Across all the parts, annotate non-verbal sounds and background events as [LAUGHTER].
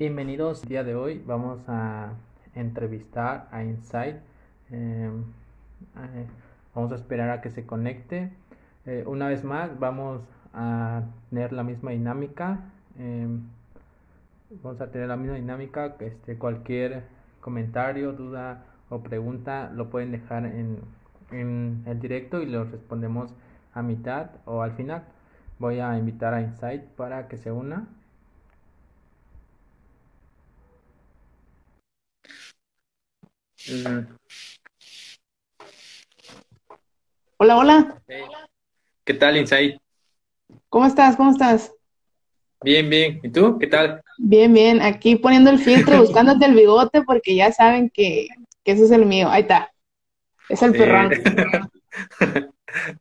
Bienvenidos. El día de hoy vamos a entrevistar a Insight. Em, eh, vamos a esperar a que se conecte. Eh, una vez más, vamos a tener la misma dinámica. Em, vamos a tener la misma dinámica. Este, cualquier comentario, duda o pregunta lo pueden dejar en, en el directo y lo respondemos a mitad o al final. Voy a invitar a Insight para que se una. Hola, hola. ¿Qué tal, Insight? ¿Cómo estás? ¿Cómo estás? Bien, bien. ¿Y tú? ¿Qué tal? Bien, bien. Aquí poniendo el filtro, [LAUGHS] buscándote el bigote, porque ya saben que, que ese es el mío. Ahí está. Es el perrón. [LAUGHS]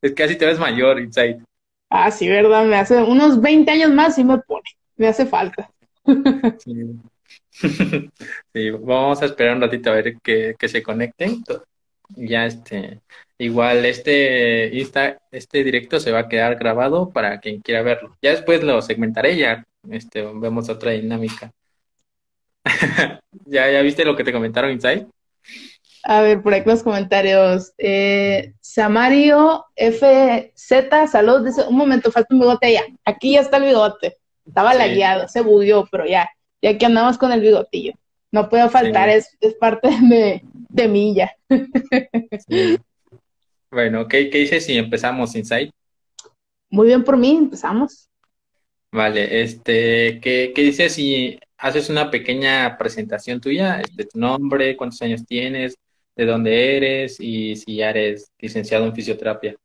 es que así te ves mayor, Insight. Ah, sí, verdad. Me hace unos 20 años más y me pone. Me hace falta. sí. [LAUGHS] [LAUGHS] sí, vamos a esperar un ratito a ver que, que se conecten. Ya este, igual este este directo se va a quedar grabado para quien quiera verlo. Ya después lo segmentaré, ya este, vemos otra dinámica. [LAUGHS] ¿Ya, ¿Ya viste lo que te comentaron Inside? A ver, por aquí los comentarios. Eh, Samario FZ, salud, dice, un momento, falta un bigote allá. Aquí ya está el bigote. Estaba lagueado, se bugueó, pero ya, ya que andamos con el bigotillo. No puede faltar, es, es, parte [LAUGHS] de, de mí ya. Bueno, ¿qué, ¿qué dices si empezamos, Insight? Muy bien por mí, empezamos. Vale, este, ¿qué, qué dices si haces una pequeña presentación tuya, este, tu nombre, cuántos años tienes, de dónde eres y si ya eres licenciado en fisioterapia?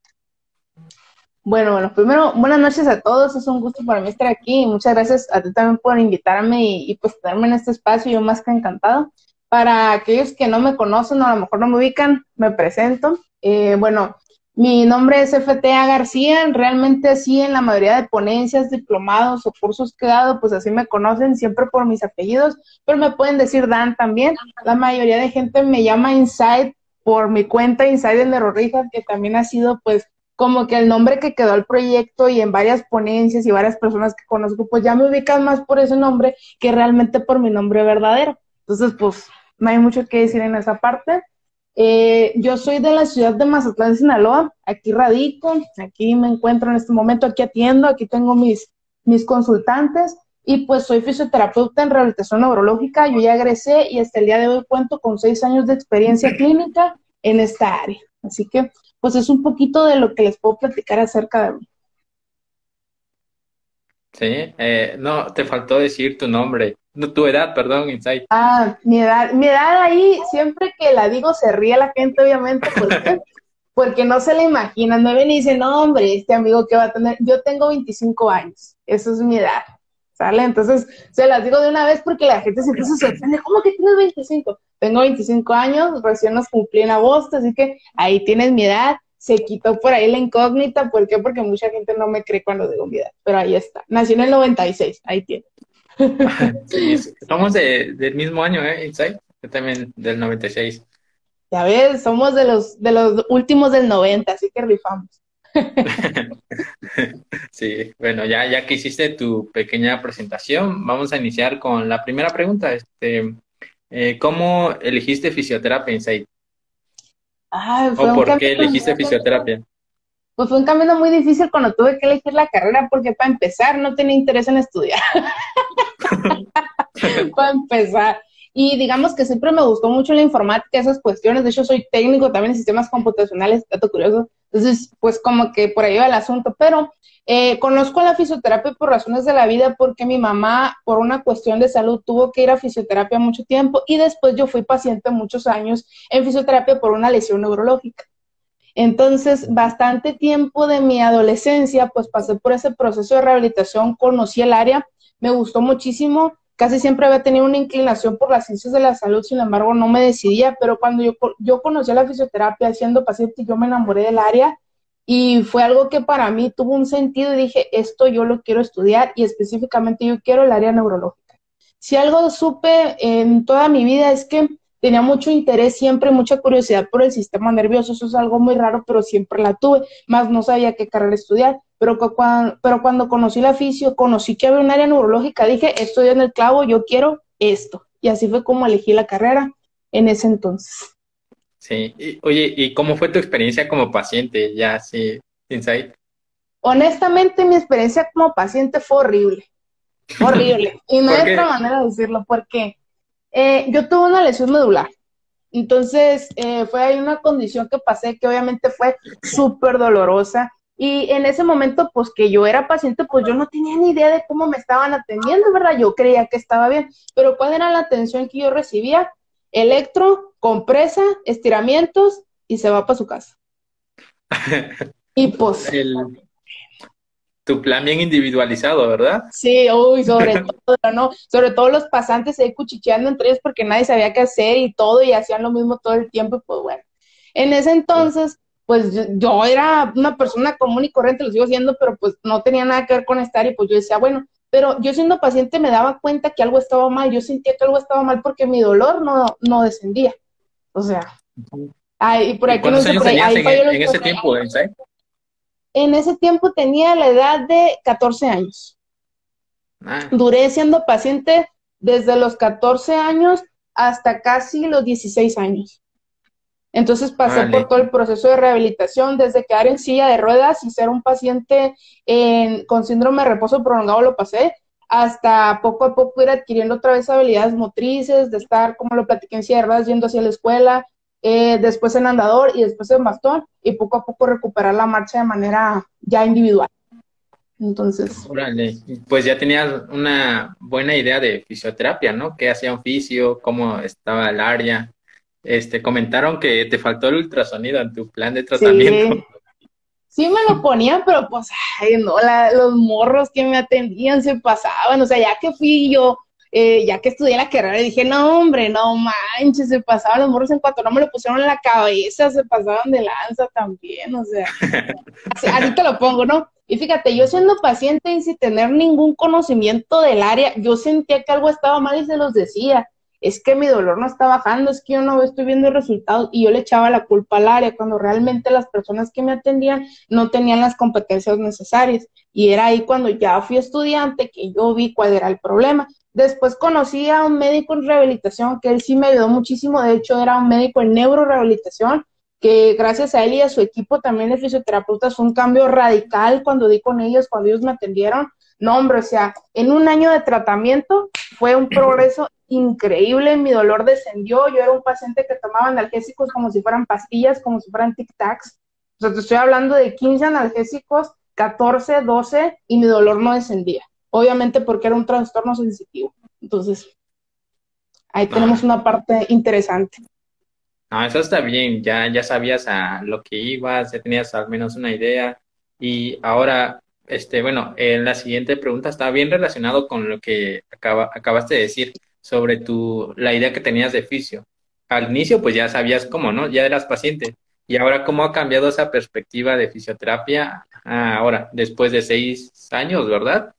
Bueno, bueno, primero, buenas noches a todos, es un gusto para mí estar aquí muchas gracias a ti también por invitarme y, pues tenerme en este espacio, yo más que encantado. Para aquellos que no me conocen o a lo mejor no me ubican, me presento. Eh, bueno, mi nombre es FTA García, realmente así en la mayoría de ponencias, diplomados o cursos que he dado, pues así me conocen siempre por mis apellidos, pero me pueden decir Dan también. La mayoría de gente me llama Inside por mi cuenta Inside en Rija, que también ha sido pues como que el nombre que quedó al proyecto y en varias ponencias y varias personas que conozco, pues ya me ubican más por ese nombre que realmente por mi nombre verdadero. Entonces, pues no hay mucho que decir en esa parte. Eh, yo soy de la ciudad de Mazatlán, Sinaloa. Aquí radico, aquí me encuentro en este momento, aquí atiendo, aquí tengo mis, mis consultantes y pues soy fisioterapeuta en rehabilitación neurológica. Yo ya egresé y hasta el día de hoy cuento con seis años de experiencia clínica en esta área. Así que pues es un poquito de lo que les puedo platicar acerca de mí. Sí, eh, no, te faltó decir tu nombre, no, tu edad, perdón, Insight. Ah, mi edad, mi edad ahí, siempre que la digo se ríe la gente, obviamente, porque, [LAUGHS] porque no se la imaginan, me ven y dicen, no, hombre, este amigo que va a tener, yo tengo 25 años, eso es mi edad, ¿sale? Entonces, se las digo de una vez porque la gente siempre se sorprende, ¿cómo que tienes 25? Tengo 25 años, recién nos cumplí en agosto, así que ahí tienes mi edad, se quitó por ahí la incógnita. ¿Por qué? Porque mucha gente no me cree cuando digo mi edad. Pero ahí está. Nací en el 96. Ahí tiene. [LAUGHS] sí, somos del mismo año, ¿eh? Inside. Yo también del 96. Ya ves, somos de los, de los últimos del 90, así que rifamos. [LAUGHS] sí, bueno, ya, ya que hiciste tu pequeña presentación, vamos a iniciar con la primera pregunta. Este, eh, ¿Cómo elegiste fisioterapia Inside? ¿O por qué elegiste fisioterapia? Pues fue un camino muy difícil cuando tuve que elegir la carrera porque para empezar no tenía interés en estudiar. [LAUGHS] para empezar. Y digamos que siempre me gustó mucho la informática, esas cuestiones. De hecho, soy técnico también en sistemas computacionales, dato curioso. Entonces, pues como que por ahí va el asunto. Pero eh, conozco la fisioterapia por razones de la vida porque mi mamá, por una cuestión de salud, tuvo que ir a fisioterapia mucho tiempo y después yo fui paciente muchos años en fisioterapia por una lesión neurológica. Entonces, bastante tiempo de mi adolescencia, pues pasé por ese proceso de rehabilitación, conocí el área, me gustó muchísimo, casi siempre había tenido una inclinación por las ciencias de la salud, sin embargo, no me decidía, pero cuando yo, yo conocí la fisioterapia siendo paciente, yo me enamoré del área y fue algo que para mí tuvo un sentido y dije, esto yo lo quiero estudiar y específicamente yo quiero el área neurológica. Si algo supe en toda mi vida es que tenía mucho interés, siempre mucha curiosidad por el sistema nervioso, eso es algo muy raro, pero siempre la tuve, más no sabía qué carrera estudiar, pero, cuando, conocí la fisio, conocí que había un área neurológica, dije, estoy en el clavo, yo quiero esto. Y así fue como elegí la carrera en ese entonces. Sí, oye, ¿y cómo fue tu experiencia como paciente ya así, Insight? Honestamente, mi experiencia como paciente fue horrible. Horrible. [LAUGHS] y no hay otra manera de decirlo, porque eh, yo tuve una lesión medular. Entonces, eh, fue ahí una condición que pasé que obviamente fue súper dolorosa. Y en ese momento, pues que yo era paciente, pues yo no tenía ni idea de cómo me estaban atendiendo, ¿verdad? Yo creía que estaba bien, pero ¿cuál era la atención que yo recibía? Electro, compresa, estiramientos y se va para su casa. [LAUGHS] y pues... tu plan bien individualizado, ¿verdad? Sí, uy, sobre [LAUGHS] todo, ¿no? Sobre todo los pasantes ahí cuchicheando entre ellos porque nadie sabía qué hacer y todo y hacían lo mismo todo el tiempo y pues bueno. En ese entonces, pues yo, era una persona común y corriente, lo sigo siendo, pero pues no tenía nada que ver con estar y pues yo decía, bueno, pero yo siendo paciente me daba cuenta que algo estaba mal, yo sentía que algo estaba mal porque mi dolor no, no descendía. O sea, ahí, por ahí, ¿Cuántos años tenías en, ese tiempo, En ese tiempo tenía la edad de 14 años. Ah. Duré siendo paciente desde los 14 años hasta casi los 16 años. Entonces pasé por todo el proceso de rehabilitación, desde quedar en silla de ruedas y ser un paciente con síndrome de reposo prolongado lo pasé, hasta poco a poco ir adquiriendo otra vez habilidades motrices, de estar, como lo platiqué en ruedas, yendo hacia la escuela, eh, después en andador y después en bastón, y poco a poco recuperar la marcha de manera ya individual. Entonces. Pues ya tenías una buena idea de fisioterapia, ¿no? ¿Qué hacía un fisio? ¿Cómo estaba el área? Este, comentaron que te faltó el ultrasonido en tu plan de tratamiento. Sí, me lo ponían, pero pues, ay, no, los morros que me atendían se pasaban, o sea, ya que fui yo, eh, ya que estudié la carrera, dije, no, hombre, no manches, se pasaban los morros en cuanto no me lo pusieron en la cabeza, se pasaban de lanza también, o sea, [LAUGHS] así te lo pongo, ¿no? Y fíjate, yo siendo paciente y sin tener ningún conocimiento del área, yo sentía que algo estaba mal y se los decía es que mi dolor no está bajando, es que yo no estoy viendo resultados y yo le echaba la culpa al área cuando realmente las personas que me atendían no tenían las competencias necesarias. Y era ahí cuando ya fui estudiante que yo vi cuál era el problema. Después conocí a un médico en rehabilitación que él sí me ayudó muchísimo, de hecho era un médico en neurorehabilitación que gracias a él y a su equipo también de fisioterapeutas fue un cambio radical cuando di con ellos, cuando ellos me atendieron. No, hombre, o sea, en un año de tratamiento fue un [CLEARS THROAT] progreso increíble, mi dolor descendió, yo era un paciente que tomaba analgésicos como si fueran pastillas, como si fueran tic-tacs, o sea, te estoy hablando de 15 analgésicos, 14, 12 y mi dolor no descendía, obviamente porque era un trastorno sensitivo. Entonces, ahí tenemos una parte interesante. Ah, eso está bien, ya, ya sabías a lo que ibas, ya tenías al menos una idea. Y ahora, este, bueno, en la siguiente pregunta está bien relacionado con lo que acaba, acabaste de decir sobre tu, la idea que tenías de fisio. Al inicio, pues ya sabías cómo, ¿no? Ya eras paciente. Y ahora, ¿cómo ha cambiado esa perspectiva de fisioterapia ahora, después de seis años, verdad?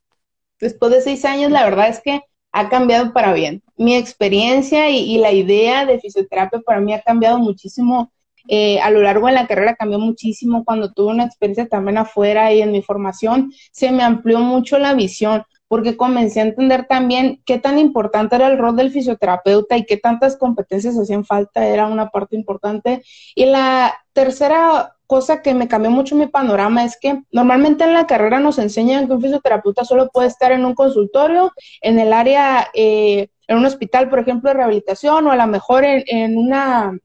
Después de seis años, la verdad es que ha cambiado para bien. Mi experiencia y, la idea de fisioterapia para mí ha cambiado muchísimo. Eh, a lo largo de la carrera cambió muchísimo. Cuando tuve una experiencia también afuera y en mi formación, se me amplió mucho la visión porque comencé a entender también qué tan importante era el rol del fisioterapeuta y qué tantas competencias hacían falta, era una parte importante. Y la tercera cosa que me cambió mucho mi panorama es que normalmente en la carrera nos enseñan que un fisioterapeuta solo puede estar en un consultorio, en el área, eh, en un hospital, por ejemplo, de rehabilitación, o a lo mejor en, en una,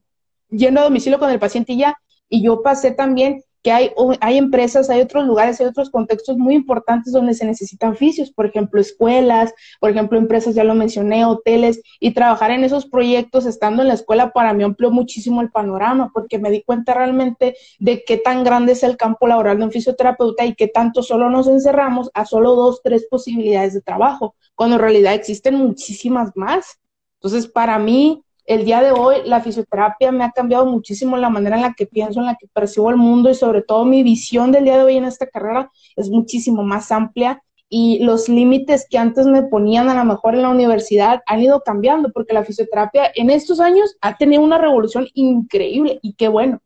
yendo a domicilio con el paciente y ya. Y yo pasé también que hay, hay empresas, hay otros lugares, hay otros contextos muy importantes donde se necesitan fisios, por ejemplo, escuelas, por ejemplo, empresas, ya lo mencioné, hoteles, y trabajar en esos proyectos estando en la escuela para mí amplió muchísimo el panorama, porque me di cuenta realmente de qué tan grande es el campo laboral de un fisioterapeuta y qué tanto solo nos encerramos a solo dos, tres posibilidades de trabajo, cuando en realidad existen muchísimas más. Entonces, para mí, el día de hoy la fisioterapia me ha cambiado muchísimo la manera en la que pienso, en la que percibo el mundo y sobre todo mi visión del día de hoy en esta carrera es muchísimo más amplia y los límites que antes me ponían a lo mejor en la universidad han ido cambiando porque la fisioterapia en estos años ha tenido una revolución increíble y qué bueno,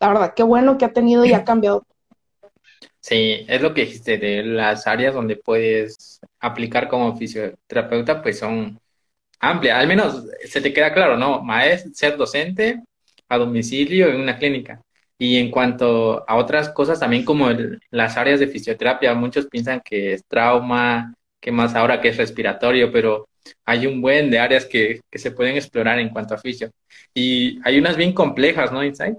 la verdad, qué bueno que ha tenido y ha cambiado. Sí, es lo que dijiste de las áreas donde puedes aplicar como fisioterapeuta, pues son amplia, al menos se te queda claro, ¿no? Maestro, ser docente a domicilio en una clínica. Y en cuanto a otras cosas, también como las áreas de fisioterapia, muchos piensan que es trauma, que más ahora que es respiratorio, pero hay un buen de áreas que, que se pueden explorar en cuanto a fisio. Y hay unas bien complejas, ¿no, Inside?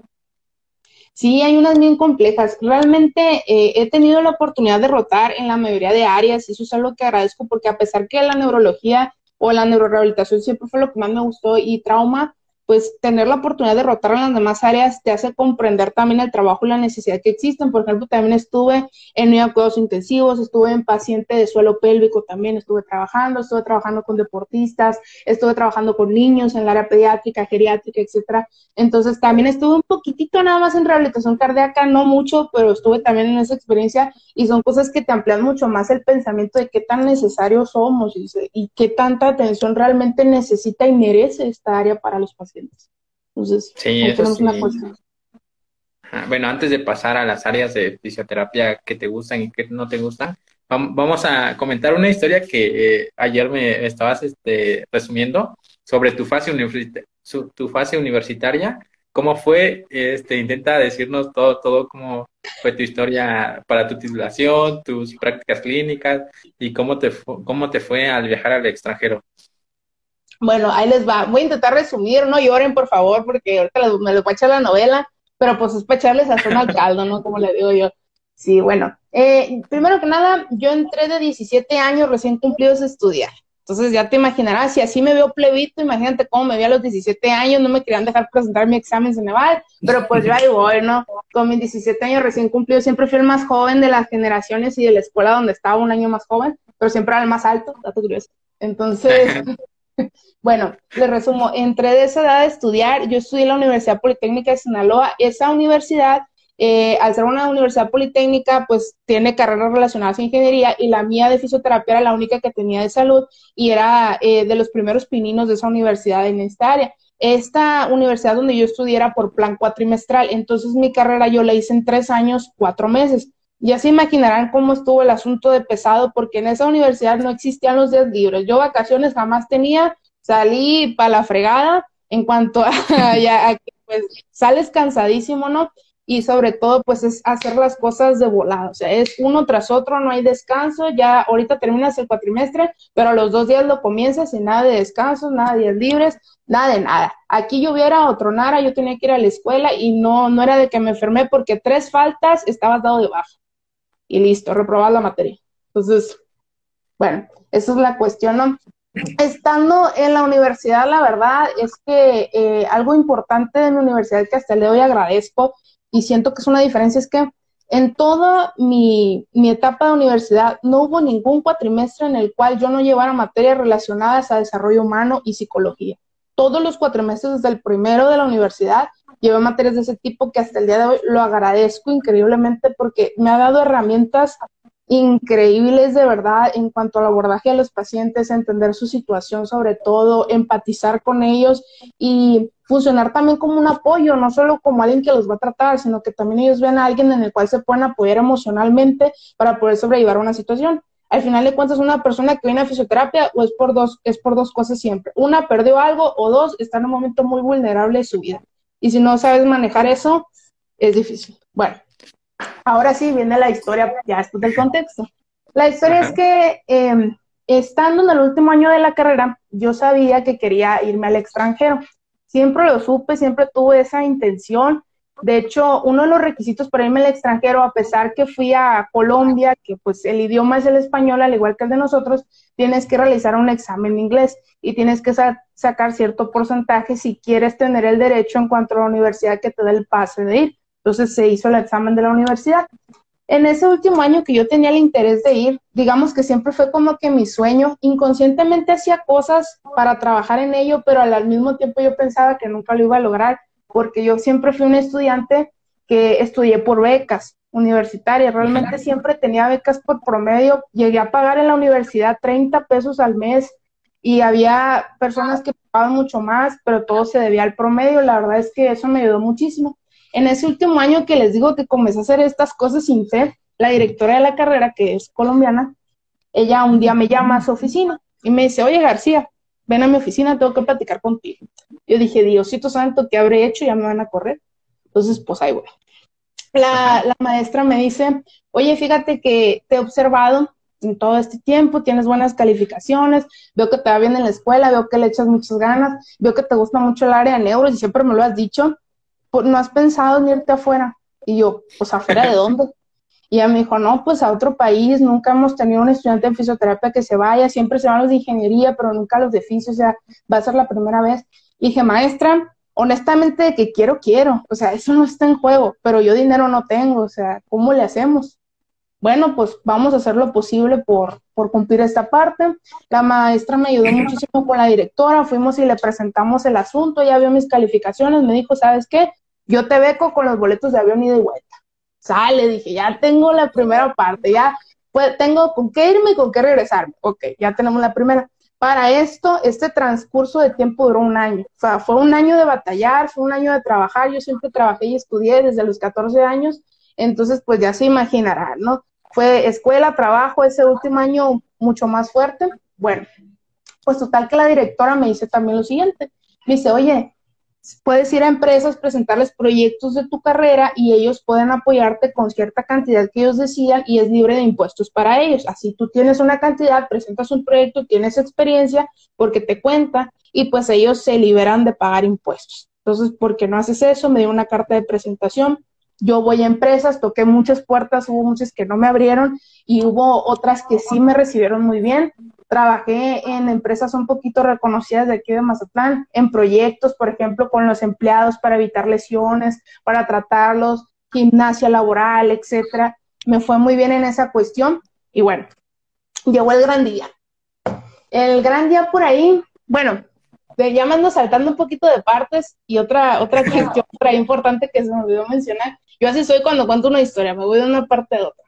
Sí, hay unas bien complejas. Realmente eh, he tenido la oportunidad de rotar en la mayoría de áreas y eso es algo que agradezco porque a pesar que la neurología o la neurorehabilitación siempre fue lo que más me gustó y trauma, pues tener la oportunidad de rotar en las demás áreas te hace comprender también el trabajo y la necesidad que existen. Por ejemplo, también estuve en cuidados intensivos, estuve en paciente de suelo pélvico también, estuve trabajando, estuve trabajando con deportistas, estuve trabajando con niños en el área pediátrica, geriátrica, etcétera. Entonces también estuve un poquitito nada más en rehabilitación cardíaca, no mucho, pero estuve también en esa experiencia y son cosas que te amplían mucho más el pensamiento de qué tan necesarios somos y, y qué tanta atención realmente necesita y merece esta área para los pacientes. Entonces, tenemos una Bueno, antes de pasar a las áreas de fisioterapia que te gustan y que no te gustan, vamos a comentar una historia que eh, ayer me estabas este, resumiendo sobre tu fase, tu fase universitaria. ¿Cómo fue? Este, intenta decirnos todo, todo cómo fue tu historia para tu titulación, tus prácticas clínicas y cómo te, cómo te fue al viajar al extranjero. Bueno, ahí les va. Voy a intentar resumir, no lloren por favor, porque ahorita me les voy a echar la novela, pero pues es para echarles a zona [LAUGHS] al caldo, ¿no? Como le digo yo. Sí, bueno. Eh, primero que nada, yo entré de 17 años recién cumplidos a estudiar. Entonces ya te imaginarás, si así me veo plebito, imagínate cómo me vi a los 17 años, no me querían dejar presentar mi examen Ceneval, pero pues yo ahí voy, ¿no? Con mis 17 años recién cumplidos, siempre fui el más joven de las generaciones y de la escuela donde estaba un año más joven, pero siempre era el más alto, dato curioso. Entonces, [LAUGHS] Bueno, le resumo, entré de esa edad a estudiar, yo estudié en la Universidad Politécnica de Sinaloa, esa universidad, eh, al ser una universidad politécnica, pues tiene carreras relacionadas a ingeniería y la mía de fisioterapia era la única que tenía de salud y era eh, de los primeros pininos de esa universidad en esta área. Esta universidad donde yo estudié por plan cuatrimestral, entonces mi carrera yo la hice en tres años, cuatro meses. Ya se imaginarán cómo estuvo el asunto de pesado, porque en esa universidad no existían los días libres. Yo vacaciones jamás tenía, salí para la fregada en cuanto [LAUGHS] a, que pues sales cansadísimo, ¿no? Y sobre todo, pues es hacer las cosas de volado, o sea, es uno tras otro, no hay descanso, ya ahorita terminas el cuatrimestre, pero a los dos días lo comienzas y nada de descanso, nada de días libres, nada de nada. Aquí lloviera o tronara, yo tenía que ir a la escuela y no, no era de que me enfermé porque tres faltas estabas dado de baja. Y listo, reprobar la materia. Entonces, bueno, esa es la cuestión, ¿no? estando en la universidad, la verdad es que eh, algo importante de mi universidad que hasta el agradezco y siento que es una diferencia es que en toda mi, mi, etapa de universidad no hubo ningún cuatrimestre en el cual yo no llevara materias relacionadas a desarrollo humano y psicología. Todos los cuatrimestres desde el primero de la universidad llevé materias de ese tipo que hasta el día de hoy lo agradezco increíblemente porque me ha dado herramientas increíbles de verdad en cuanto al abordaje de los pacientes, entender su situación sobre todo, empatizar con ellos y funcionar también como un apoyo, no solo como alguien que los va a tratar, sino que también ellos ven a alguien en el cual se pueden apoyar emocionalmente para poder sobrellevar una situación. Al final de cuentas, una persona que viene a fisioterapia o es por dos, es por dos cosas siempre. Una, perdió algo o dos, está en un momento muy vulnerable de su vida. Y si no sabes manejar eso, es difícil. Bueno, ahora sí viene la historia, ya esto del contexto. La historia es que em, estando en el último año de la carrera, yo sabía que quería irme al extranjero. Siempre lo supe, siempre tuve esa intención. De hecho, uno de los requisitos para irme al extranjero, a pesar que fui a Colombia, que pues el idioma es el español, al igual que el de nosotros, tienes que realizar un examen de inglés y tienes que sacar cierto porcentaje si quieres tener el derecho en cuanto a la universidad que te dé el pase de ir. Entonces se hizo el examen de la universidad. En ese último año que yo tenía el interés de ir, digamos que siempre fue como que mi sueño, inconscientemente hacía cosas para trabajar en ello, pero al mismo tiempo yo pensaba que nunca lo iba a lograr, porque yo siempre fui un estudiante que estudié por becas universitarias, realmente siempre tenía becas por promedio, llegué a pagar en la universidad 30 pesos al mes y había personas que pagaban mucho más, pero todo se debía al promedio, la verdad es que eso me ayudó muchísimo. En ese último año que les digo que comencé a hacer estas cosas sin fe, la directora de la carrera, que es colombiana, ella un día me llama a su oficina y me dice, oye García, ven a mi oficina, tengo que platicar contigo. Yo dije, Diosito Santo, ¿qué habré hecho? Ya me van a correr. Entonces, pues ahí voy. La, la maestra me dice, oye, fíjate que te he observado en todo este tiempo, tienes buenas calificaciones, veo que te va bien en la escuela, veo que le echas muchas ganas, veo que te gusta mucho el área de neuros y siempre me lo has dicho, pues, ¿no has pensado en irte afuera? Y yo, pues afuera de dónde? Y ella me dijo, no, pues a otro país, nunca hemos tenido un estudiante de fisioterapia que se vaya, siempre se van los de ingeniería, pero nunca los de fisio, o sea, va a ser la primera vez. Y dije, maestra, honestamente que quiero, quiero, o sea, eso no está en juego, pero yo dinero no tengo, o sea, ¿cómo le hacemos? Bueno, pues vamos a hacer lo posible por, por cumplir esta parte. La maestra me ayudó muchísimo con la directora, fuimos y le presentamos el asunto, ya vio mis calificaciones, me dijo, ¿sabes qué? Yo te beco con los boletos de avión y de vuelta. Sale, dije, ya tengo la primera parte, ya pues, tengo con qué irme y con qué regresarme. Ok, ya tenemos la primera. Para esto, este transcurso de tiempo duró un año. O sea, fue un año de batallar, fue un año de trabajar. Yo siempre trabajé y estudié desde los 14 años entonces, pues ya se imaginarán, ¿no? Fue escuela, trabajo, ese último año mucho más fuerte. Bueno, pues total que la directora me dice también lo siguiente. Me dice, oye, puedes ir a empresas, presentarles proyectos de tu carrera y ellos pueden apoyarte con cierta cantidad que ellos decidan y es libre de impuestos para ellos. Así tú tienes una cantidad, presentas un proyecto, tienes experiencia porque te cuenta y pues ellos se liberan de pagar impuestos. Entonces, ¿por qué no haces eso? Me dio una carta de presentación, yo voy a empresas, toqué muchas puertas, hubo muchas que no me abrieron y hubo otras que sí me recibieron muy bien. Trabajé en empresas un poquito reconocidas de aquí de Mazatlán, en proyectos, por ejemplo, con los empleados para evitar lesiones, para tratarlos, gimnasia laboral, etcétera. Me fue muy bien en esa cuestión y bueno, llegó el gran día. El gran día por ahí, bueno, ya me ando saltando un poquito de partes y otra, otra cuestión ahí importante que se me olvidó mencionar. Yo así soy cuando cuento una historia, me voy de una parte a otra.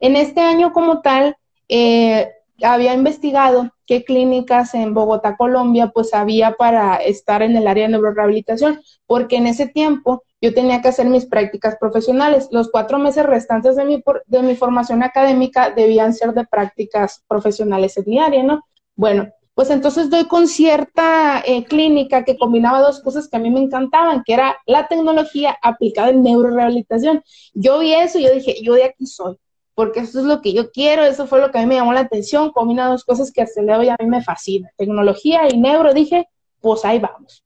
En este año como tal, eh, había investigado qué clínicas en Bogotá, Colombia, pues había para estar en el área de neurorehabilitación, porque en ese tiempo yo tenía que hacer mis prácticas profesionales. Los cuatro meses restantes de mi, de mi formación académica debían ser de prácticas profesionales en mi área, ¿no? Bueno, pues entonces doy con cierta eh, clínica que combinaba dos cosas que a mí me encantaban, que era la tecnología aplicada en neurorehabilitación. Yo vi eso y yo dije, yo de aquí soy, porque eso es lo que yo quiero, eso fue lo que a mí me llamó la atención, combina dos cosas que hasta el día de hoy a mí me fascina, tecnología y neuro, dije, pues ahí vamos.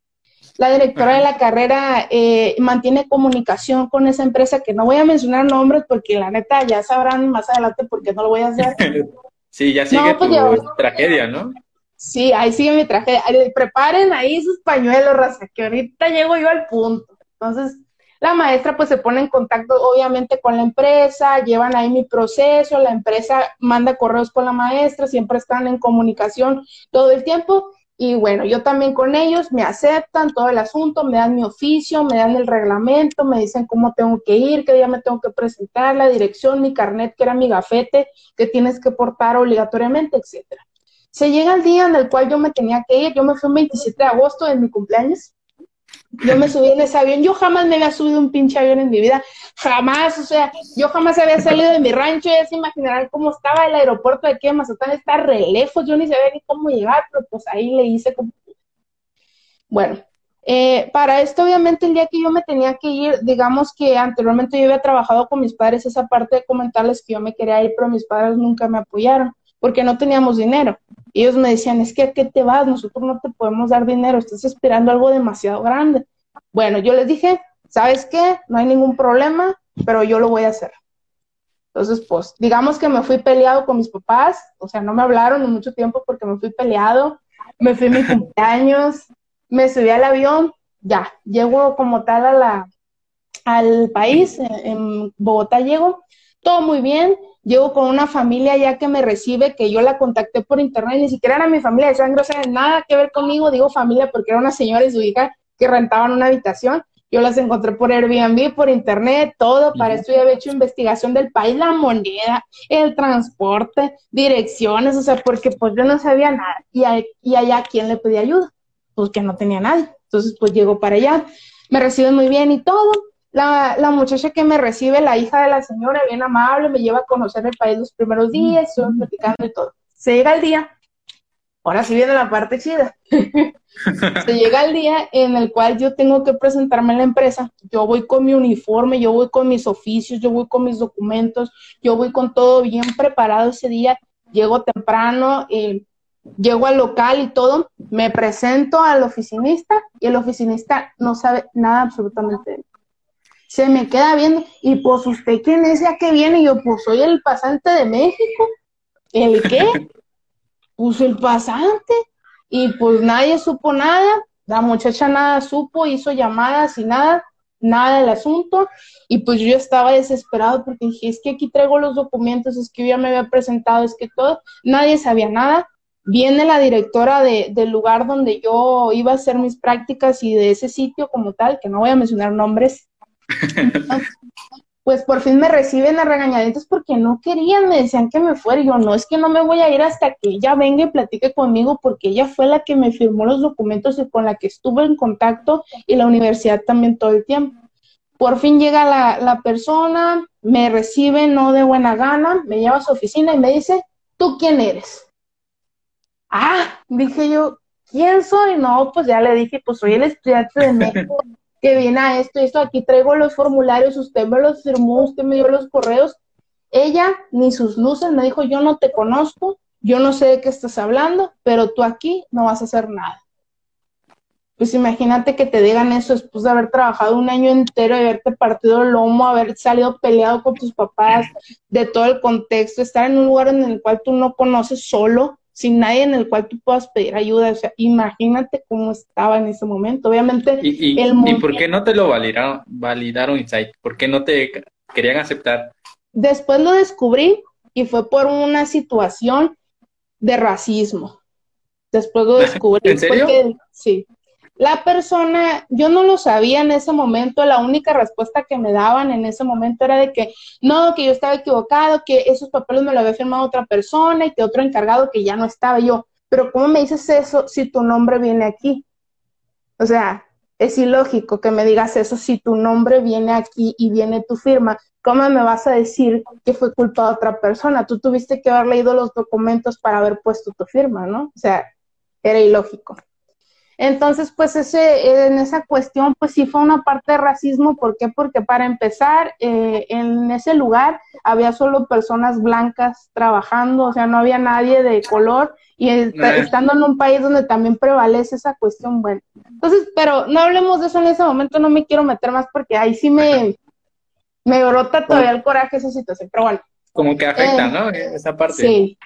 La directora de la carrera eh, mantiene comunicación con esa empresa que no voy a mencionar nombres porque la neta ya sabrán más adelante por qué no lo voy a hacer. [LAUGHS] Sí, ya sigue pues tu tragedia, ¿no? Sí, ahí sigue mi traje. Preparen ahí sus pañuelos, raza, que ahorita llego yo al punto. Entonces, la maestra pues se pone en contacto obviamente con la empresa, llevan ahí mi proceso, la empresa manda correos con la maestra, siempre están en comunicación todo el tiempo. Y bueno, yo también con ellos, me aceptan todo el asunto, me dan mi oficio, me dan el reglamento, me dicen cómo tengo que ir, qué día me tengo que presentar, la dirección, mi carnet, que era mi gafete, que tienes que portar obligatoriamente, etcétera. Se llega el día en el cual yo me tenía que ir, yo me fui el 27 de agosto de mi cumpleaños, yo me subí en ese avión, yo jamás me había subido un pinche avión en mi vida, jamás, o sea, yo jamás había salido de mi rancho, ya se imaginarán cómo estaba el aeropuerto de aquí de Mazatán, está re lejos, yo ni sabía ni cómo llegar, pero pues ahí le hice como... Bueno, eh, para esto obviamente el día que yo me tenía que ir, digamos que anteriormente yo había trabajado con mis padres esa parte de comentarles que yo me quería ir, pero mis padres nunca me apoyaron porque no teníamos dinero. Y ellos me decían, es que ¿a qué te vas? Nosotros no te podemos dar dinero, estás esperando algo demasiado grande. Bueno, yo les dije, ¿sabes qué? No hay ningún problema, pero yo lo voy a hacer. Entonces, pues, digamos que me fui peleado con mis papás, o sea, no me hablaron en mucho tiempo porque me fui peleado, me fui a mi cumpleaños, me subí al avión, ya, llego como tal a la, al país, en Bogotá llego, todo muy bien, llego con una familia ya que me recibe, que yo la contacté por internet, ni siquiera era mi familia de sangre, o sea, nada que ver conmigo, digo familia porque era una señora y su hija que rentaban una habitación, yo las encontré por Airbnb, por internet, todo, para esto ya había hecho investigación del país, la moneda, el transporte, direcciones, o sea, porque pues yo no sabía nada, y, y allá, ¿quién le pedía ayuda? Pues que no tenía nadie, entonces pues llego para allá, me reciben muy bien y todo, la, la, muchacha que me recibe, la hija de la señora, bien amable, me lleva a conocer el país los primeros días, estoy platicando y todo. Se llega el día ahora sí viene la parte chida. [LAUGHS] Se llega el día en el cual yo tengo que presentarme en la empresa. Yo voy con mi uniforme, yo voy con mis oficios, yo voy con mis documentos, yo voy con todo bien preparado ese día. Llego temprano, eh, llego al local y todo, me presento al oficinista y el oficinista no sabe nada absolutamente Se me queda viendo y pues usted quién es ya que viene y yo pues soy el pasante de México. ¿El qué? [LAUGHS] pues el pasante y pues nadie supo nada, la muchacha nada supo, hizo llamadas y nada, nada del asunto, y pues yo estaba desesperado porque dije, es que aquí traigo los documentos, es que yo ya me había presentado, es que todo, nadie sabía nada. Viene la directora del lugar donde yo iba a hacer mis prácticas y de ese sitio como tal, que no voy a mencionar nombres. Pues por fin me reciben a regañadientes porque no querían, me decían que me fuera. Y yo, no, es que no me voy a ir hasta que ella venga y platique conmigo porque ella fue la que me firmó los documentos y con la que estuve en contacto y la universidad también todo el tiempo. Por fin llega la, la persona, me recibe no de buena gana, me lleva a su oficina y me dice, ¿tú quién eres? Ah, dije yo, ¿quién soy? No, pues ya le dije, pues soy el estudiante de México que viene a esto y esto, aquí traigo los formularios, usted me los firmó, usted me dio los correos. Ella, ni sus luces, me dijo, yo no te conozco, yo no sé de qué estás hablando, pero tú aquí no vas a hacer nada. Pues imagínate que te digan eso después de haber trabajado un año entero, de haberte partido el lomo, haber salido peleado con tus papás, de todo el contexto, estar en un lugar en el cual tú no conoces solo, sin nadie en el cual tú puedas pedir ayuda. O sea, imagínate cómo estaba en ese momento. Obviamente, ¿Y, el ¿y por qué no te lo validaron, validaron Insight? ¿Por qué no te querían aceptar? Después lo descubrí y fue por una situación de racismo. Después lo [LAUGHS] descubrí. ¿En serio? sí. La persona, yo no lo sabía en ese momento, la única respuesta que me daban en ese momento era de que no, que yo estaba equivocado, que esos papeles me lo había firmado otra persona y que otro encargado que ya no estaba yo. Pero ¿cómo me dices eso si tu nombre viene aquí? O sea, es ilógico que me digas eso si tu nombre viene aquí y viene tu firma. ¿Cómo me vas a decir que fue culpa de otra persona? Tú tuviste que haber leído los documentos para haber puesto tu firma, ¿no? O sea, era ilógico. Entonces, pues ese, en esa cuestión, pues sí fue una parte de racismo. ¿Por qué? Porque para empezar, eh, en ese lugar había solo personas blancas trabajando, o sea, no había nadie de color y eh. estando en un país donde también prevalece esa cuestión, bueno. Entonces, pero no hablemos de eso en ese momento, no me quiero meter más porque ahí sí me, me brota todavía el coraje esa situación, pero bueno. Como que afecta, eh, ¿no? Esa parte. Sí,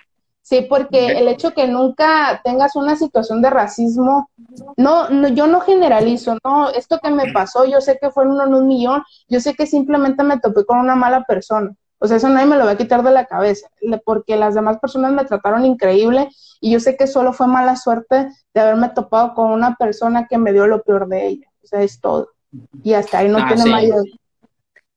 Sí, porque el hecho que nunca tengas una situación de racismo, no, no, yo no generalizo, no, esto que me pasó, yo sé que fue uno en un millón, yo sé que simplemente me topé con una mala persona. O sea, eso nadie me lo va a quitar de la cabeza, porque las demás personas me trataron increíble y yo sé que solo fue mala suerte de haberme topado con una persona que me dio lo peor de ella. O sea, es todo. Y hasta ahí no ah, tiene mayor.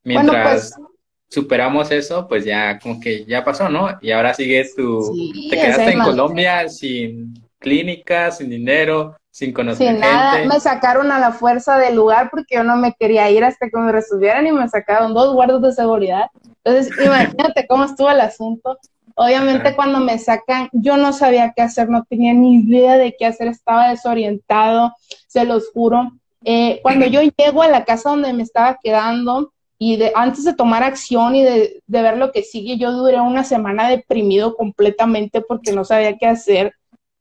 Mientras, bueno, pues superamos eso, pues ya como que ya pasó, ¿no? Y ahora sigues tu, te quedaste en Colombia sin clínica, sin dinero, sin conocer sin nada, me sacaron a la fuerza del lugar porque yo no me quería ir hasta que me resolvieran y me sacaron dos guardas de seguridad. Entonces, [LAUGHS] imagínate cómo estuvo el asunto. Obviamente cuando me sacan, yo no sabía qué hacer, no tenía ni idea de qué hacer, estaba desorientado, se los juro. Eh, cuando [CLEARS THROAT] yo llego a la casa donde me estaba quedando, y de, antes de tomar acción y de, ver lo que sigue, yo duré una semana deprimido completamente porque no sabía qué hacer.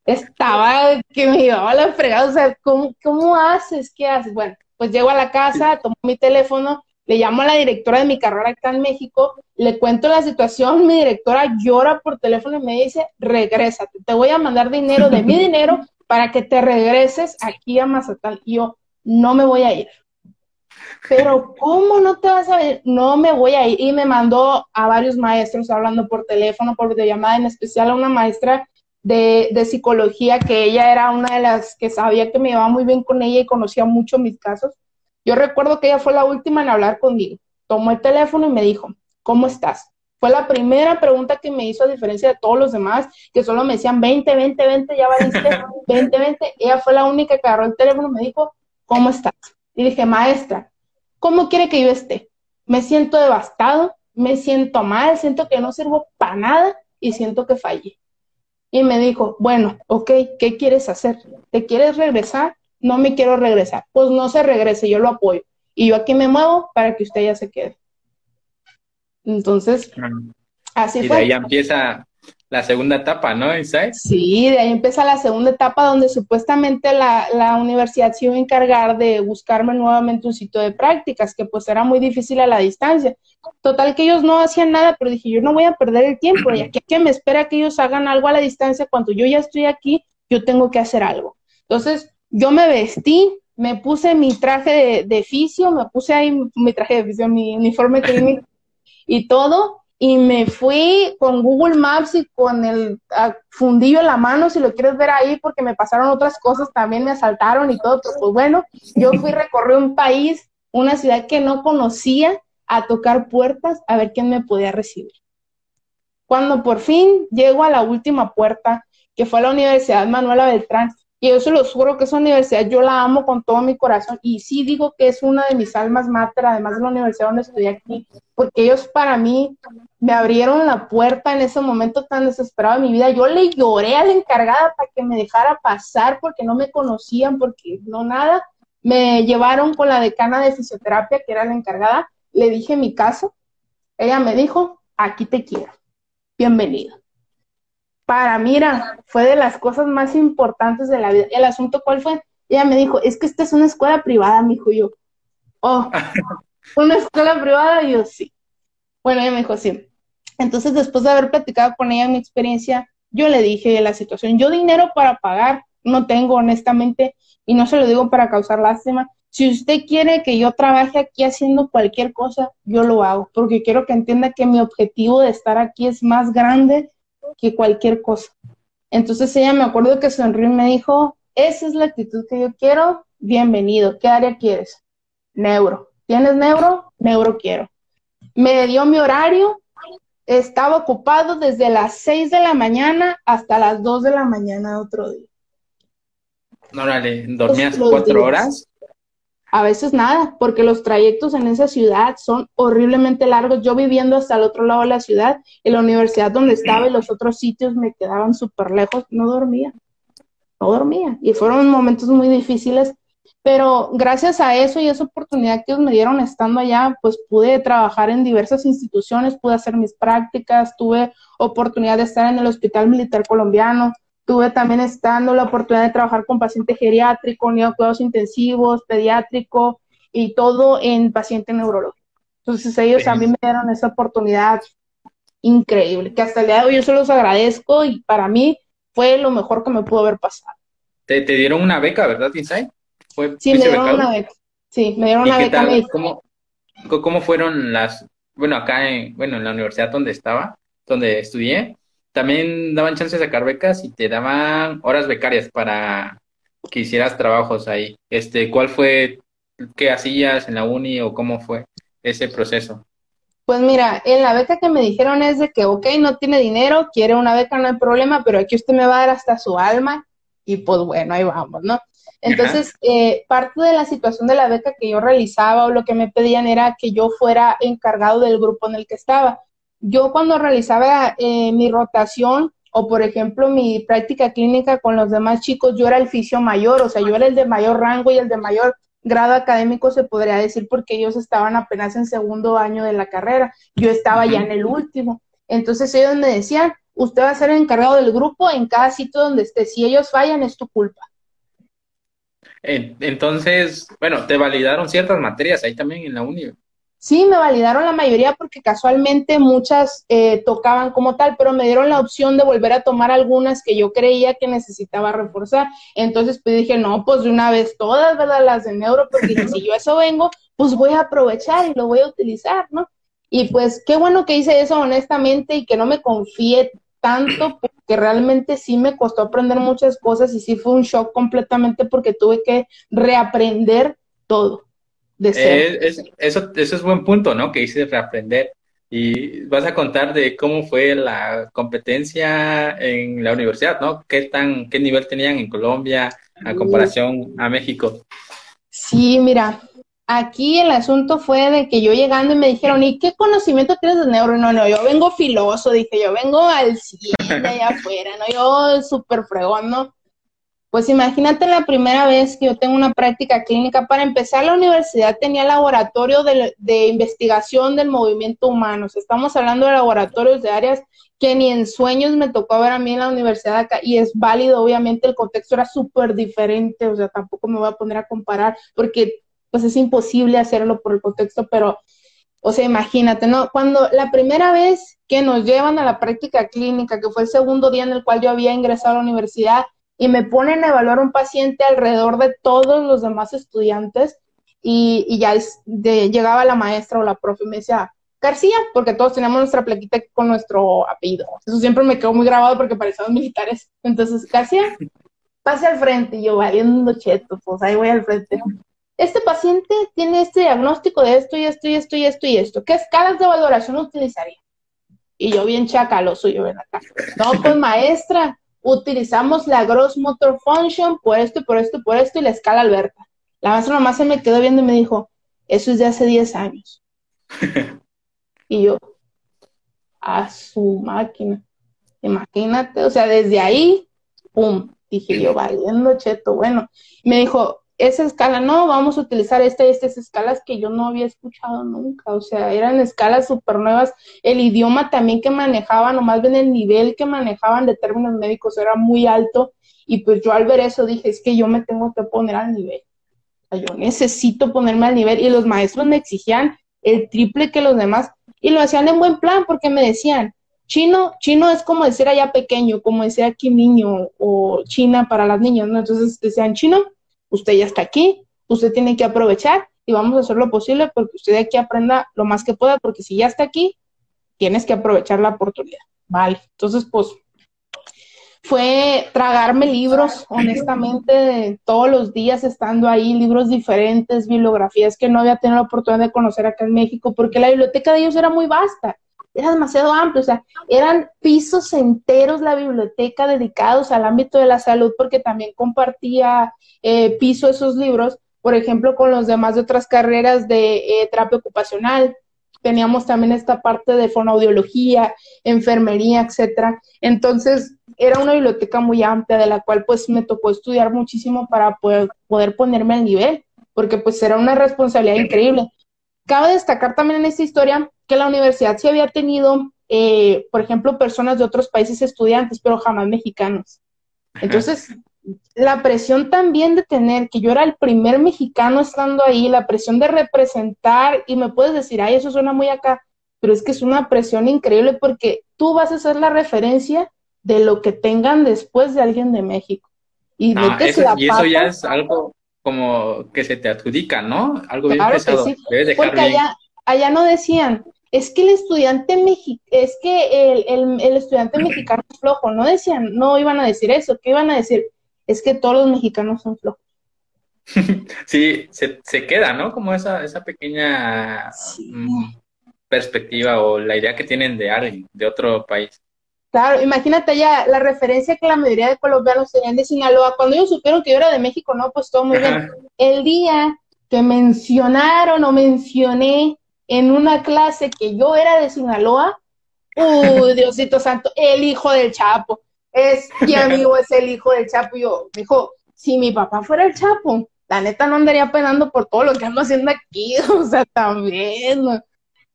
Estaba que me llevaba la fregada, o sea, ¿cómo, ¿cómo haces? ¿Qué haces? Bueno, pues llego a la casa, tomo mi teléfono, le llamo a la directora de mi carrera acá en México, le cuento la situación, mi directora llora por teléfono y me dice, regrésate, te voy a mandar dinero de mi [LAUGHS] dinero para que te regreses aquí a Mazatán. Y yo, no me voy a ir pero ¿cómo no te vas a ver? No me voy a ir. Y me mandó a varios maestros hablando por teléfono, por llamada, en especial a una maestra de, de, psicología, que ella era una de las que sabía que me llevaba muy bien con ella y conocía mucho mis casos. Yo recuerdo que ella fue la última en hablar conmigo. Tomó el teléfono y me dijo, ¿cómo estás? Fue la primera pregunta que me hizo, a diferencia de todos los demás, que solo me decían 20, 20, 20, ya valiste, [LAUGHS] 20, 20. Ella fue la única que agarró el teléfono y me dijo, ¿cómo estás? Y dije, maestra, ¿Cómo quiere que yo esté? Me siento devastado, me siento mal, siento que no sirvo para nada y siento que fallé. y me dijo, bueno, ok, ¿qué quieres hacer? ¿Te quieres regresar? No me quiero regresar. Pues no se regrese, yo lo apoyo. Y yo aquí me muevo para que usted ya se quede. Entonces, así y fue. de ahí empieza la segunda etapa, ¿no? Sí, de ahí empieza la segunda etapa donde supuestamente la, la, universidad se iba a encargar de buscarme nuevamente un sitio de prácticas, que pues era muy difícil a la distancia. Total que ellos no hacían nada, pero dije, yo no voy a perder el tiempo, y aquí que me espera que ellos hagan algo a la distancia, cuando yo ya estoy aquí, yo tengo que hacer algo. Entonces, yo me vestí, me puse mi traje de, de fisio, me puse ahí mi traje de fisio, mi uniforme clínico [LAUGHS] y todo, y me fui con Google Maps y con el fundillo en la mano, si lo quieres ver ahí, porque me pasaron otras cosas, también me asaltaron y todo, pero pues bueno, yo fui recorrer un país, una ciudad que no conocía, a tocar puertas, a ver quién me podía recibir. Cuando por fin llego a la última puerta, que fue la Universidad Manuela Beltrán, y yo se lo juro que esa universidad yo la amo con todo mi corazón y sí digo que es una de mis almas mater, además de la universidad donde estudié aquí, porque ellos para mí me abrieron la puerta en ese momento tan desesperado de mi vida. Yo le lloré a la encargada para que me dejara pasar porque no me conocían, porque no nada. Me llevaron con la decana de fisioterapia, que era la encargada, le dije mi caso. Ella me dijo, aquí te quiero, bienvenido para mira, fue de las cosas más importantes de la vida. El asunto, ¿cuál fue? Ella me dijo, es que esta es una escuela privada, mi hijo. yo, oh, [LAUGHS] ¿una escuela privada? Yo, sí. Bueno, ella me dijo, sí. Entonces, después de haber platicado con ella mi experiencia, yo le dije la situación. Yo dinero para pagar no tengo, honestamente, y no se lo digo para causar lástima. Si usted quiere que yo trabaje aquí haciendo cualquier cosa, yo lo hago, porque quiero que entienda que mi objetivo de estar aquí es más grande que cualquier cosa. Entonces ella me acuerdo que sonrió y me dijo, esa es la actitud que yo quiero, bienvenido, ¿qué área quieres? Neuro. ¿Tienes neuro? Neuro quiero. Me dio mi horario, estaba ocupado desde las 6 de la mañana hasta las 2 de la mañana otro día. Órale, ¿dormías cuatro horas? A veces nada, porque los trayectos en esa ciudad son horriblemente largos. Yo viviendo hasta el otro lado de la ciudad, en la universidad donde estaba y los otros sitios me quedaban súper lejos, no dormía, no dormía. Y fueron momentos muy difíciles, pero gracias a eso y esa oportunidad que me dieron estando allá, pues pude trabajar en diversas instituciones, pude hacer mis prácticas, tuve oportunidad de estar en el Hospital Militar Colombiano, Tuve también estando la oportunidad de trabajar con paciente geriátrico, cuidados intensivos, pediátrico y todo en paciente neurológico. Entonces ellos también me dieron esa oportunidad increíble, que hasta el día de hoy yo se los agradezco y para mí fue lo mejor que me pudo haber pasado. Te, dieron una beca, ¿verdad, Inside? ¿Fue, sí, me dieron una beca. Sí, me dieron una beca. ¿Cómo, ¿Cómo fueron las, bueno, acá en, bueno, en la universidad donde estaba, donde estudié, también daban chance de sacar becas y te daban horas becarias para que hicieras trabajos ahí. Este, ¿cuál fue, qué hacías en la uni o cómo fue ese proceso? Pues mira, en la beca que me dijeron es de que, ok, no tiene dinero, quiere una beca, no hay problema, pero aquí usted me va a dar hasta su alma y pues bueno, ahí vamos, ¿no? Entonces, eh, parte de la situación de la beca que yo realizaba o lo que me pedían era que yo fuera encargado del grupo en el que estaba yo cuando realizaba eh, mi rotación o por ejemplo mi práctica clínica con los demás chicos, yo era el fisio mayor, o sea, yo era el de mayor rango y el de mayor grado académico se podría decir porque ellos estaban apenas en segundo año de la carrera, yo estaba ya en el último. Entonces ellos me decían, usted va a ser el encargado del grupo en cada sitio donde esté, si ellos fallan es tu culpa. Entonces, bueno, te validaron ciertas materias ahí también en la uni. Sí, me validaron la mayoría porque casualmente muchas eh, tocaban como tal, pero me dieron la opción de volver a tomar algunas que yo creía que necesitaba reforzar. Entonces pues dije, no, pues de una vez todas, ¿verdad? Las de neuro, porque si yo eso vengo, pues voy a aprovechar y lo voy a utilizar, ¿no? Y pues qué bueno que hice eso honestamente y que no me confié tanto porque realmente sí me costó aprender muchas cosas y sí fue un shock completamente porque tuve que reaprender todo. Eh, eso, eso es buen punto, ¿no? Que hice reaprender. Y vas a contar de cómo fue la competencia en la universidad, ¿no? ¿Qué, tan, qué nivel tenían en Colombia a comparación a México? Sí, mira, Aquí el asunto fue de que yo llegando y me dijeron, ¿y qué conocimiento tienes de neuro? No, no, yo vengo filoso, dije, yo vengo al 100 de [LAUGHS] allá afuera, ¿no? Yo súper fregón, ¿no? Pues imagínate la primera vez que yo tengo una práctica clínica. Para empezar, la universidad tenía laboratorio de, de investigación del movimiento humano. O sea, estamos hablando de laboratorios de áreas que ni en sueños me tocó ver a mí en la universidad acá. Y es válido, obviamente, el contexto era súper diferente. O sea, tampoco me voy a poner a comparar porque pues es imposible hacerlo por el contexto, pero, o sea, imagínate, ¿no? Cuando la primera vez que nos llevan a la práctica clínica, que fue el segundo día en el cual yo había ingresado a la universidad, y me ponen a evaluar un paciente alrededor de todos los demás estudiantes, y, ya llegaba la maestra o la profe y me decía, García, porque todos tenemos nuestra plaquita con nuestro apellido. Eso siempre me quedó muy grabado porque parecíamos militares. Entonces, García, pase al frente. Y yo, valiendo cheto, pues ahí voy al frente este paciente tiene este diagnóstico de esto y esto y esto y esto y esto. ¿Qué escalas de valoración utilizaría? Y yo bien chacaloso, yo ven acá. No, pues maestra, utilizamos la Gross Motor Function por esto y por esto y por esto y la escala Alberta. La maestra nomás se me quedó viendo y me dijo, eso es de hace 10 años. [LAUGHS] y yo, a su máquina. Imagínate, o sea, desde ahí, pum, dije yo, valiendo cheto, bueno. me dijo, esa escala, no, vamos a utilizar esta y estas escalas que yo no había escuchado nunca, o sea, eran escalas súper nuevas, el idioma también que manejaban, o más bien el nivel que manejaban de términos médicos era muy alto, y pues yo al ver eso dije, es que yo me tengo que poner al nivel, o sea, yo necesito ponerme al nivel, y los maestros me exigían el triple que los demás, y lo hacían en buen plan, porque me decían, chino, chino es como decir allá pequeño, como decir aquí niño, o china para las niñas, ¿no? Entonces decían, chino, usted ya está aquí, usted tiene que aprovechar y vamos a hacer lo posible porque usted aquí aprenda lo más que pueda, porque si ya está aquí, tienes que aprovechar la oportunidad. Vale, entonces pues fue tragarme libros, honestamente, todos los días estando ahí, libros diferentes, bibliografías que no había tenido la oportunidad de conocer acá en México, porque la biblioteca de ellos era muy vasta, era demasiado amplia, o sea, eran pisos enteros la biblioteca dedicados al ámbito de la salud, porque también compartía eh, piso esos libros, por ejemplo, con los demás de otras carreras de eh, terapia ocupacional. Teníamos también esta parte de fonoaudiología, enfermería, etcétera. Entonces, era una biblioteca muy amplia de la cual pues me tocó estudiar muchísimo para poder, poder ponerme al nivel, porque pues era una responsabilidad increíble. Cabe destacar también en esta historia que la universidad sí había tenido, eh, por ejemplo, personas de otros países estudiantes, pero jamás mexicanos. Entonces, la presión también de tener que yo era el primer mexicano estando ahí, la presión de representar, y me puedes decir, ay, eso suena muy acá, pero es que es una presión increíble porque tú vas a ser la referencia de lo que tengan después de alguien de México. Y, ah, eso, y eso ya es algo como que se te adjudica, ¿no? Algo bien pesado. porque allá, allá no decían, es que el estudiante mexicano, es que el, el, el, estudiante mexicano es flojo, no decían, no iban a decir eso, ¿qué iban a decir? es que todos los mexicanos son flojos. [LAUGHS] Sí, se, se queda, ¿no? Como esa, esa pequeña mm, perspectiva o la idea que tienen de alguien, de otro país. Claro, imagínate ya la referencia que la mayoría de colombianos tenían de Sinaloa. Cuando ellos supieron que yo era de México, no, pues todo muy bien. El día que mencionaron o mencioné en una clase que yo era de Sinaloa, uy, Diosito Santo, el hijo del Chapo es mi amigo es el hijo del Chapo. Y yo, dijo, si mi papá fuera el Chapo, la neta no andaría penando por todo lo que ando haciendo aquí, [LAUGHS] o sea, también.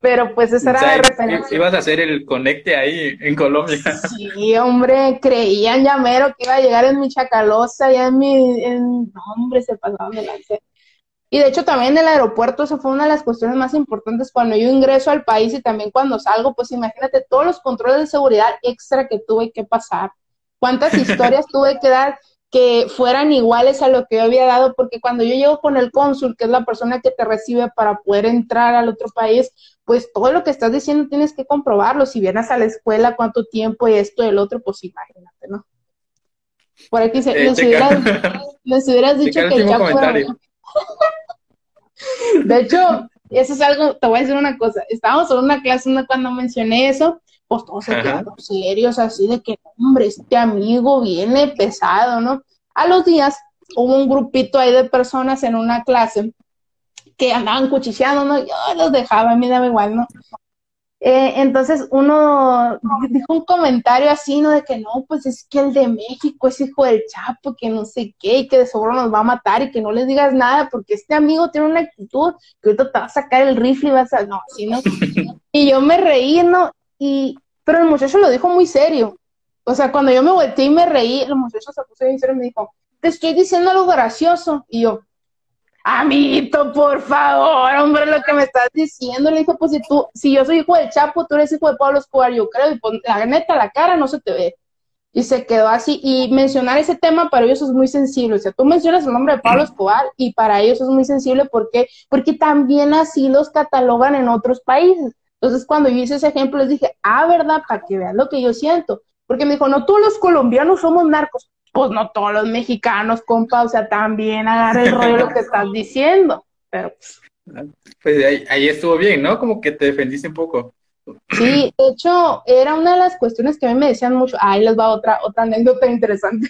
Pero pues esa era la referencia. Ibas a hacer el conecte ahí en Colombia. Sí, hombre, creían ya mero que iba a llegar en mi chacalosa, ya en mi. En... No, hombre, se pasaba de lance. Y de hecho también en el aeropuerto eso fue una de las cuestiones más importantes cuando yo ingreso al país y también cuando salgo, pues imagínate todos los controles de seguridad extra que tuve que pasar cuántas [LAUGHS] historias tuve que dar que fueran iguales a lo que yo había dado, porque cuando yo llego con el cónsul, que es la persona que te recibe para poder entrar al otro país, pues todo lo que estás diciendo tienes que comprobarlo. Si vienes a la escuela, cuánto tiempo y esto y el otro, pues imagínate, ¿no? Por aquí se, eh, [LAUGHS] les, hubieras, dicho que ya fuera. [LAUGHS] De hecho, eso es algo, te voy a decir una cosa. Estábamos en una clase cuando mencioné eso, pues todos se quedaron serios, así de que, hombre, este amigo viene pesado, ¿no? A los días hubo un grupito ahí de personas en una clase que andaban cuchicheando, ¿no? Yo los dejaba, a mí daba igual, ¿no? Eh, entonces uno dijo un comentario así, ¿no? De que no, pues es que el de México es hijo del Chapo, que no sé qué, y que de seguro nos va a matar y que no les digas nada, porque este amigo tiene una actitud que ahorita te va a sacar el rifle y vas a, no, así, ¿no? [LAUGHS] Y yo me reí, ¿no? Y, pero el muchacho lo dijo muy serio. O sea, cuando yo me volteé y me reí, el muchacho se puso bien serio y me dijo, te estoy diciendo algo gracioso. Y yo, amiguito, por favor, hombre, lo que me estás diciendo. Le dijo, pues si tú, si yo soy hijo del Chapo, tú eres hijo de Pablo Escobar, yo creo, y pues, la neta, la cara no se te ve. Y se quedó así, y mencionar ese tema para ellos es muy sensible. O sea, tú mencionas el nombre de Pablo Escobar y para ellos es muy sensible. ¿Por qué? Porque también así los catalogan en otros países. Entonces, cuando yo hice ese ejemplo, les dije, ah, ¿verdad? Para que vean lo que yo siento. Porque me dijo, no todos los colombianos somos narcos pues no todos los mexicanos, compa, o sea, también agarra el rollo lo que estás diciendo, pero pues... Pues ahí, estuvo bien, ¿no? Como que te defendiste un poco. Sí, de hecho, era una de las cuestiones que a mí me decían mucho. Ahí les va otra, otra anécdota interesante.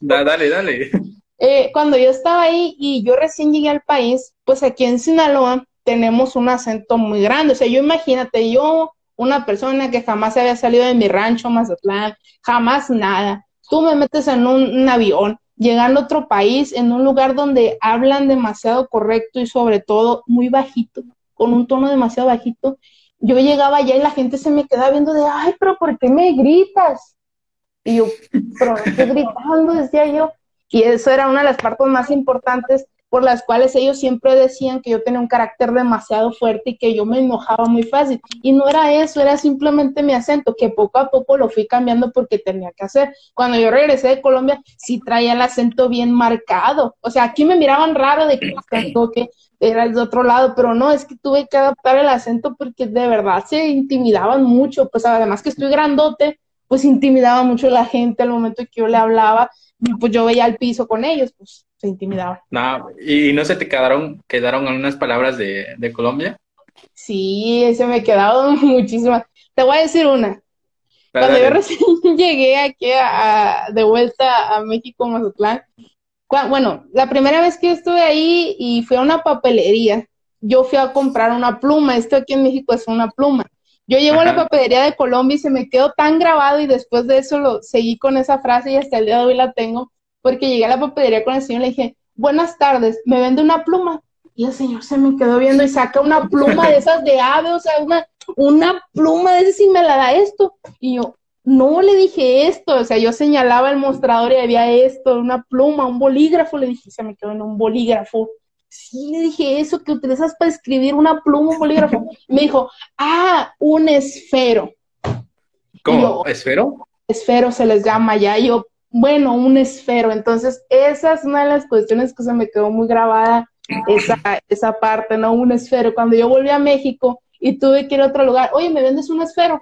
dale, dale. Eh, cuando yo estaba ahí y yo recién llegué al país, pues aquí en Sinaloa tenemos un acento muy grande. O sea, yo imagínate, yo, una persona que jamás había salido de mi rancho, Mazatlán, jamás nada tú me metes en un, avión, llegando a otro país, en un lugar donde hablan demasiado correcto y sobre todo muy bajito, con un tono demasiado bajito. Yo llegaba allá y la gente se me quedaba viendo de, ay, pero ¿por qué me gritas? Y yo, pero estoy gritando, decía yo. Y eso era una de las partes más importantes por las cuales ellos siempre decían que yo tenía un carácter demasiado fuerte y que yo me enojaba muy fácil. Y no era eso, era simplemente mi acento, que poco a poco lo fui cambiando porque tenía que hacer. Cuando yo regresé de Colombia, sí traía el acento bien marcado. O sea, aquí me miraban raro de que, [CLEARS THROAT] que era el de otro lado, pero no, es que tuve que adaptar el acento porque de verdad se intimidaban mucho. Pues además que estoy grandote, pues intimidaba mucho la gente al momento que yo le hablaba, pues yo veía el piso con ellos, pues se intimidaban. No, ¿y no se te quedaron, quedaron algunas palabras de, de Colombia? Sí, se me quedaron [LAUGHS] muchísimas. Te voy a decir una. Cuando yo recién [LAUGHS] llegué aquí a, de vuelta a México, Mazatlán, bueno, la primera vez que estuve ahí y fui a una papelería, yo fui a comprar una pluma. Esto aquí en México es una pluma. Yo llego a la papelería de Colombia y se me quedó tan grabado y después de eso lo seguí con esa frase y hasta el día de hoy la tengo porque llegué a la papelería con el señor y le dije, buenas tardes, ¿me vende una pluma? Y el señor se me quedó viendo y saca una pluma de esas de ave, o sea, una, una pluma de esas y me la da esto. Y yo, no le dije esto, o sea, yo señalaba el mostrador y había esto, una pluma, un bolígrafo, le dije, se me quedó en un bolígrafo. Sí, le dije eso, que utilizas para escribir una pluma, un bolígrafo. me dijo, ah, un esfero. ¿Cómo? ¿Esfero? Esfero se les llama ya. Y yo, bueno, un esfero. Entonces, esa es una de las cuestiones que se me quedó muy grabada, esa, esa parte, ¿no? Un esfero. Cuando yo volví a México y tuve que ir a otro lugar, oye, ¿me vendes un esfero?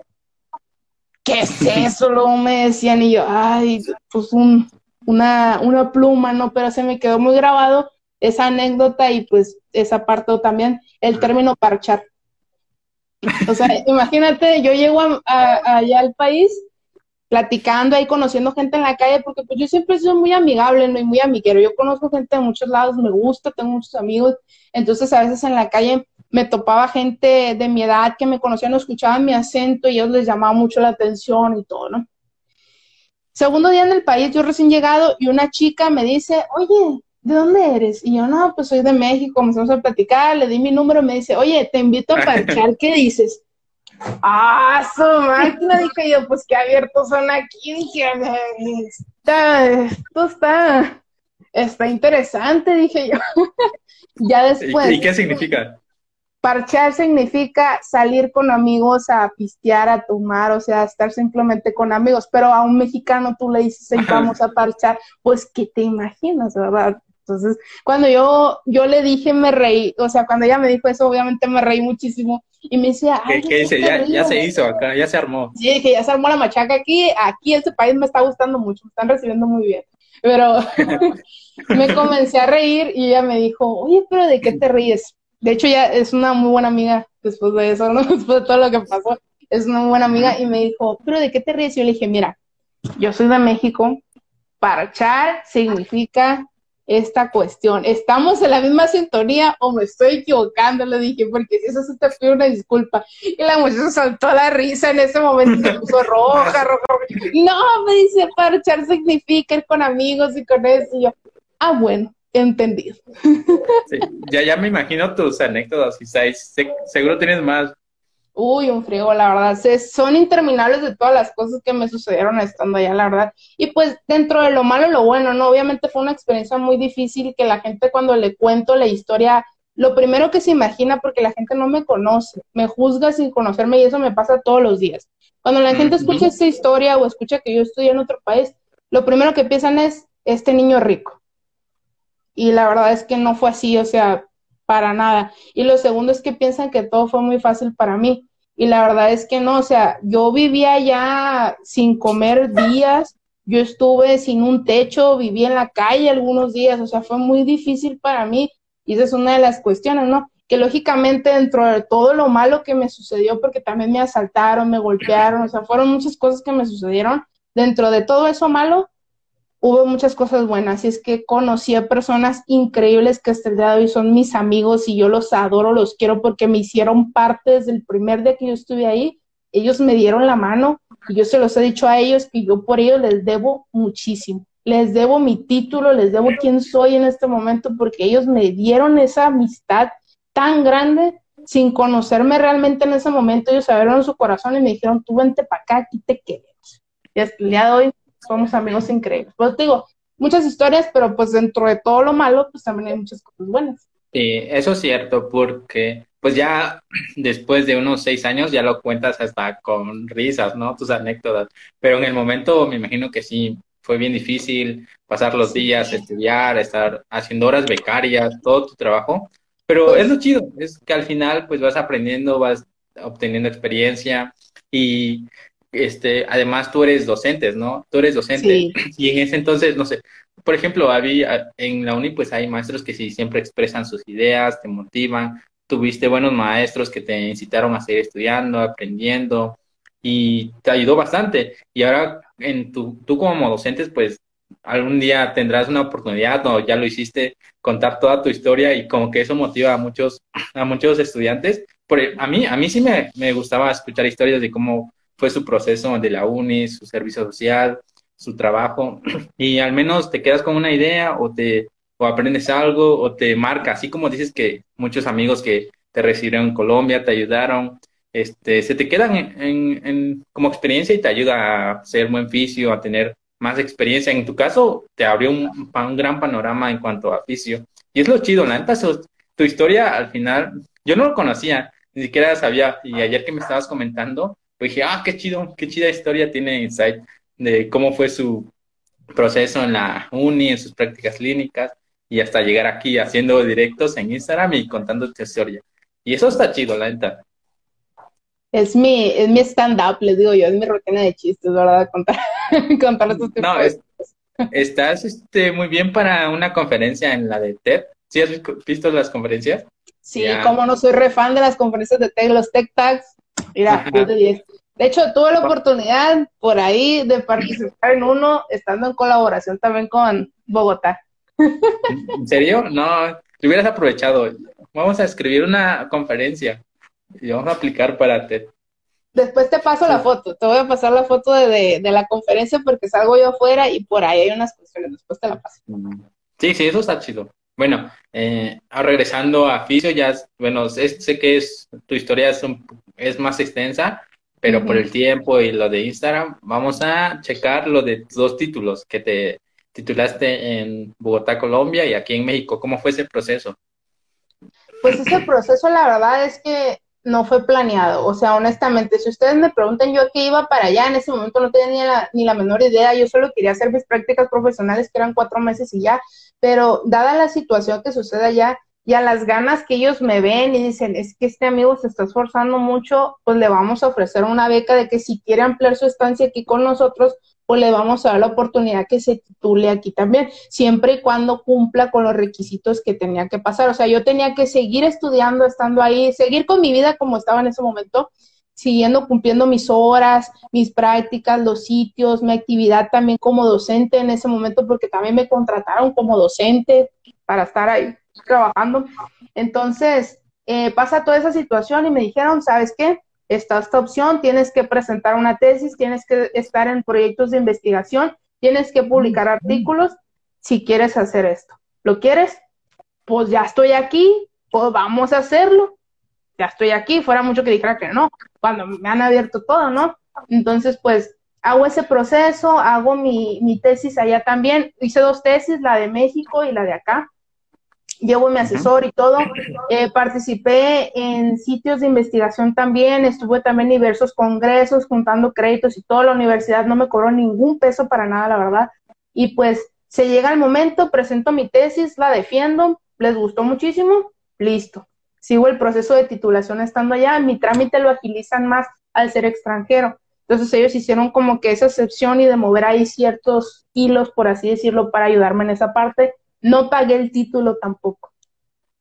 ¿Qué es eso? Luego me decían y yo, ay, pues un, una, una pluma, ¿no? Pero se me quedó muy grabado esa anécdota y pues esa parte también, el término parchar. O sea, imagínate, yo llego allá al país platicando ahí, conociendo gente en la calle, porque pues yo siempre soy muy amigable, ¿no? y muy amiguero. Yo conozco gente de muchos lados, me gusta, tengo muchos amigos, entonces a veces en la calle me topaba gente de mi edad que me conocían, no escuchaban mi acento y ellos les llamaba mucho la atención y todo, ¿no? Segundo día en el país, yo recién llegado y una chica me dice, oye, ¿de dónde eres? Y yo, no, pues soy de México, comenzamos a platicar, le di mi número, me dice, oye, te invito a parchar, ¿qué dices? Ah, su máquina, dije yo, pues qué abiertos son aquí, dije, está, esto está, está interesante, dije yo. [LAUGHS] ya después. ¿Y qué significa? Parchear significa salir con amigos a pistear, a tomar, o sea, estar simplemente con amigos, pero a un mexicano tú le dices, vamos a parchar, pues, ¿qué te imaginas, verdad? Entonces, cuando yo, yo le dije, me reí, o sea, cuando ella me dijo eso, obviamente me reí muchísimo y me decía, ¿qué, ¿qué dice? Ya, ya, se hizo acá, ya se armó. Sí, dije, ya se armó la machaca aquí, aquí este país me está gustando mucho, me están recibiendo muy bien. Pero [LAUGHS] me comencé a reír y ella me dijo, oye, pero ¿de qué te ríes? De hecho, ya es una muy buena amiga después de eso, ¿no? [LAUGHS] Después de todo lo que pasó, es una muy buena amiga y me dijo, pero ¿de qué te ríes? Y yo le dije, mira, yo soy de México, parchar significa esta cuestión. ¿Estamos en la misma sintonía o me estoy equivocando? Le dije, porque si eso se te pide una disculpa. Y la muchacha saltó la risa en ese momento, se puso roja, roja, roja. No, me dice, parchar significa ir con amigos y con eso. Y yo, ah, bueno, entendido. Ya, ya me imagino tus anécdotas, Isais. Seguro tienes más. Uy, un frío, la verdad. son interminables de todas las cosas que me sucedieron estando allá, la verdad. Y pues dentro de lo malo, lo bueno, ¿no? Obviamente fue una experiencia muy difícil que la gente cuando le cuento la historia, lo primero que se imagina, porque la gente no me conoce, me juzga sin conocerme y eso me pasa todos los días. Cuando la gente escucha esta historia o escucha que yo estoy en otro país, lo primero que piensan es, este niño rico. Y la verdad es que no fue así, o sea, para nada. Y lo segundo es que piensan que todo fue muy fácil para mí. Y la verdad es que no, o sea, yo vivía ya sin comer días, yo estuve sin un techo, viví en la calle algunos días, o sea, fue muy difícil para mí. Y esa es una de las cuestiones, ¿no? Que lógicamente dentro de todo lo malo que me sucedió, porque también me asaltaron, me golpearon, o sea, fueron muchas cosas que me sucedieron, dentro de todo eso malo, hubo muchas cosas buenas y es que conocí a personas increíbles que hasta el día de hoy son mis amigos y yo los adoro, los quiero porque me hicieron parte desde el primer día que yo estuve ahí. Ellos me dieron la mano y yo se los he dicho a ellos que yo por ellos les debo muchísimo. Les debo mi título, les debo quién soy en este momento porque ellos me dieron esa amistad tan grande sin conocerme realmente en ese momento. Ellos abrieron su corazón y me dijeron, tú vente para acá, aquí te queremos. Y hasta el día de hoy somos amigos increíbles. Pues te digo, muchas historias, pero pues dentro de todo lo malo, pues también hay muchas cosas buenas. Sí, eso es cierto, porque pues ya [CLEARS THROAT] después de unos seis años ya lo cuentas hasta con risas, ¿no? Tus anécdotas. Pero en el momento me imagino que sí, fue bien difícil pasar los días, estudiar, estar haciendo horas becarias, todo tu trabajo. Pero pues es lo chido, es que al final pues vas aprendiendo, vas obteniendo experiencia y este, además tú eres docente, ¿no? Tú eres docente. Y en ese entonces, no sé, por ejemplo, había, en la uni pues hay maestros que sí siempre expresan sus ideas, te motivan. Tuviste buenos maestros que te incitaron a seguir estudiando, aprendiendo y te ayudó bastante. Y ahora en tu, tú como docente, pues algún día tendrás una oportunidad o ya lo hiciste contar toda tu historia y como que eso motiva a muchos a muchos estudiantes. Por, a mí a mí sí me, me gustaba escuchar historias de cómo fue su proceso de la uni, su servicio social, su trabajo, [CLEARS THROAT] y al menos te quedas con una idea o te o aprendes algo o te marca, así como dices que muchos amigos que te recibieron en Colombia te ayudaron, este, se te quedan en, como experiencia y te ayuda a ser buen fisio, a tener más experiencia. En tu caso, te abrió un, un gran panorama en cuanto a fisio. Y es lo chido, la neta, tu historia al final, yo no lo conocía, ni siquiera sabía, y ayer que me estabas comentando, pues dije, ah, qué chido, qué chida historia tiene Insight de cómo fue su proceso en la uni, en sus prácticas clínicas y hasta llegar aquí haciendo directos en Instagram y contando tu historia. Y eso está chido, la neta. Es mi, es mi stand-up, les digo yo, es mi rutina de chistes, ¿verdad? [LAUGHS] Contar, contar estos No, estás este, muy bien para una conferencia en la de TED. ¿Sí has visto las conferencias? Sí, como no soy re fan de las conferencias de TED, los Tech Tags, Mira, de hecho, tuve la oportunidad por ahí de participar en uno, estando en colaboración también con Bogotá. ¿En serio? No, te hubieras aprovechado. Vamos a escribir una conferencia y vamos a aplicar para TED. Después te paso la foto, te voy a pasar la foto de, de, la conferencia porque salgo yo afuera y por ahí hay unas cuestiones, después te la paso. Sí, sí, eso está chido. Bueno, eh, regresando a Fisio, ya, bueno, sé, que es, tu historia es, es más extensa, pero por el tiempo y lo de Instagram, vamos a checar lo de dos títulos que te titulaste en Bogotá, Colombia y aquí en México. ¿Cómo fue ese proceso? Pues ese proceso, la verdad es que no fue planeado. O sea, honestamente, si ustedes me preguntan yo qué iba para allá, en ese momento no tenía ni la, ni la menor idea. Yo solo quería hacer mis prácticas profesionales, que eran cuatro meses y ya pero dada la situación que sucede allá y a las ganas que ellos me ven y dicen, es que este amigo se está esforzando mucho, pues le vamos a ofrecer una beca de que si quiere ampliar su estancia aquí con nosotros, pues le vamos a dar la oportunidad que se titule aquí también, siempre y cuando cumpla con los requisitos que tenía que pasar. O sea, yo tenía que seguir estudiando, estando ahí, seguir con mi vida como estaba en ese momento, siguiendo cumpliendo mis horas, mis prácticas, los sitios, mi actividad también como docente en ese momento, porque también me contrataron como docente para estar ahí trabajando. Entonces, eh, pasa toda esa situación y me dijeron, ¿sabes qué? Está esta opción, tienes que presentar una tesis, tienes que estar en proyectos de investigación, tienes que publicar artículos si quieres hacer esto. ¿Lo quieres? Pues ya estoy aquí, pues vamos a hacerlo. Ya estoy aquí, fuera mucho que dijera que no, cuando me han abierto todo, ¿no? Entonces, pues hago ese proceso, hago mi, mi tesis allá también. Hice dos tesis, la de México y la de acá llevo mi asesor y todo. Eh, participé en sitios de investigación también, estuve también en diversos congresos juntando créditos y toda la universidad no me cobró ningún peso para nada, la verdad. Y pues se llega el momento, presento mi tesis, la defiendo, les gustó muchísimo, listo. Sigo el proceso de titulación estando allá, mi trámite lo agilizan más al ser extranjero. Entonces ellos hicieron como que esa excepción y de mover ahí ciertos hilos, por así decirlo, para ayudarme en esa parte no pagué el título tampoco.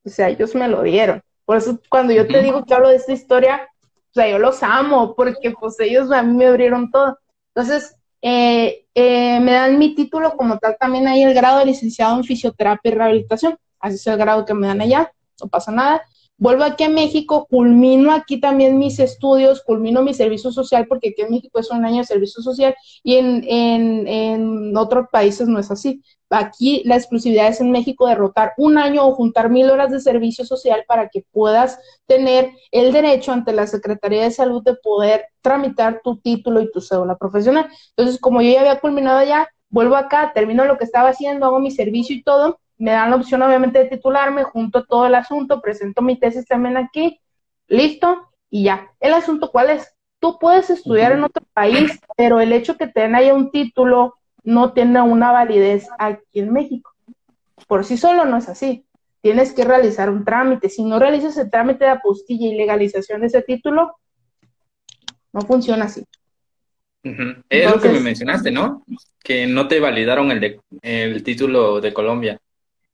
O sea, ellos me lo dieron. Por eso cuando yo te digo que hablo de esta historia, o sea, yo los amo porque pues ellos a mí me abrieron todo. Entonces, eh, eh, me dan mi título como tal también ahí el grado de licenciado en fisioterapia y rehabilitación. Así es el grado que me dan allá, no pasa nada vuelvo aquí a México, culmino aquí también mis estudios, culmino mi servicio social, porque aquí en México es un año de servicio social y en, en, en otros países no es así. Aquí la exclusividad es en México derrotar un año o juntar mil horas de servicio social para que puedas tener el derecho ante la Secretaría de Salud de poder tramitar tu título y tu cédula profesional. Entonces, como yo ya había culminado ya, vuelvo acá, termino lo que estaba haciendo, hago mi servicio y todo, me dan la opción obviamente de titularme, junto todo el asunto, presento mi tesis también aquí, listo, y ya. El asunto, ¿cuál es? Tú puedes estudiar en otro país, pero el hecho que te den ahí un título no tiene una validez aquí en México. Por sí solo no es así. Tienes que realizar un trámite. Si no realizas el trámite de apostilla y legalización de ese título, no funciona así. Es lo que me mencionaste, ¿no? Que no te validaron el, el título de Colombia.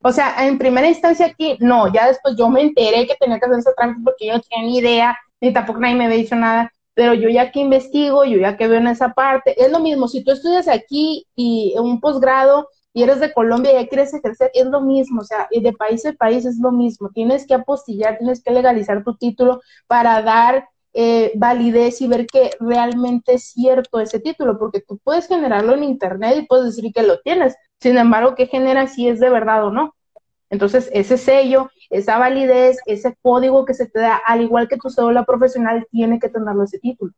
O sea, en primera instancia aquí, no, ya después yo me enteré que tenía que hacer ese trámite porque yo no tenía ni idea, ni tampoco nadie me había dicho nada, pero yo ya que investigo, yo ya que veo en esa parte, es lo mismo, si tú estudias aquí y un posgrado y eres de Colombia y ya quieres ejercer, es lo mismo, o sea, de país a país es lo mismo, tienes que apostillar, tienes que legalizar tu título para dar eh, validez y ver que realmente es cierto ese título, porque tú puedes generarlo en internet y puedes decir que lo tienes, sin embargo, ¿qué genera si es de verdad o no? Entonces, ese sello, esa validez, ese código que se te da, al igual que tu cédula profesional, tiene que tenerlo ese título.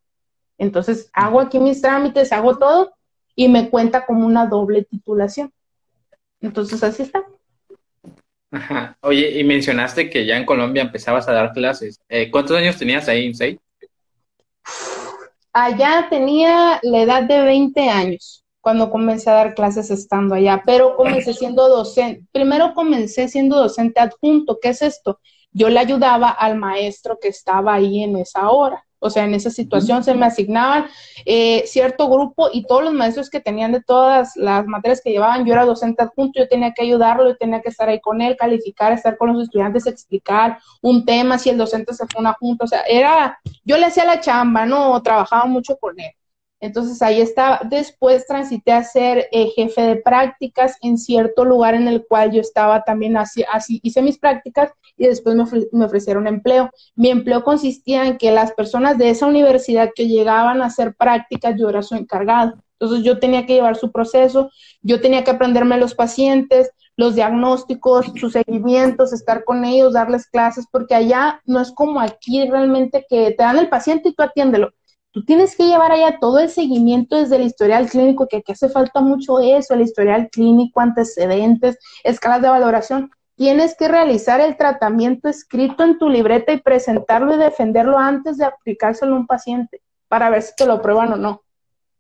Entonces, hago aquí mis trámites, hago todo y me cuenta como una doble titulación. Entonces, así está. Ajá. Oye, y mencionaste que ya en Colombia empezabas a dar clases. Eh, ¿Cuántos años tenías ahí, Insei? Allá tenía la edad de 20 años cuando comencé a dar clases estando allá, pero comencé siendo docente. Primero comencé siendo docente adjunto. ¿Qué es esto? Yo le ayudaba al maestro que estaba ahí en esa hora. O sea, en esa situación se me asignaban eh, cierto grupo y todos los maestros que tenían de todas las materias que llevaban, yo era docente adjunto, yo tenía que ayudarlo, yo tenía que estar ahí con él, calificar, estar con los estudiantes, explicar un tema, si el docente se fue una junta, o sea, era, yo le hacía la chamba, ¿no? Trabajaba mucho con él. Entonces ahí estaba. Después transité a ser eh, jefe de prácticas en cierto lugar en el cual yo estaba también así, así hice mis prácticas y después me, ofrecieron empleo. Mi empleo consistía en que las personas de esa universidad que llegaban a hacer prácticas, yo era su encargado. Entonces yo tenía que llevar su proceso, yo tenía que aprenderme los pacientes, los diagnósticos, sus seguimientos, estar con ellos, darles clases, porque allá no es como aquí realmente que te dan el paciente y tú atiéndelo Tú tienes que llevar allá todo el seguimiento desde el historial clínico, que aquí hace falta mucho eso, el historial clínico, antecedentes, escalas de valoración. Tienes que realizar el tratamiento escrito en tu libreta y presentarlo y defenderlo antes de aplicárselo a un paciente para ver si te lo prueban o no.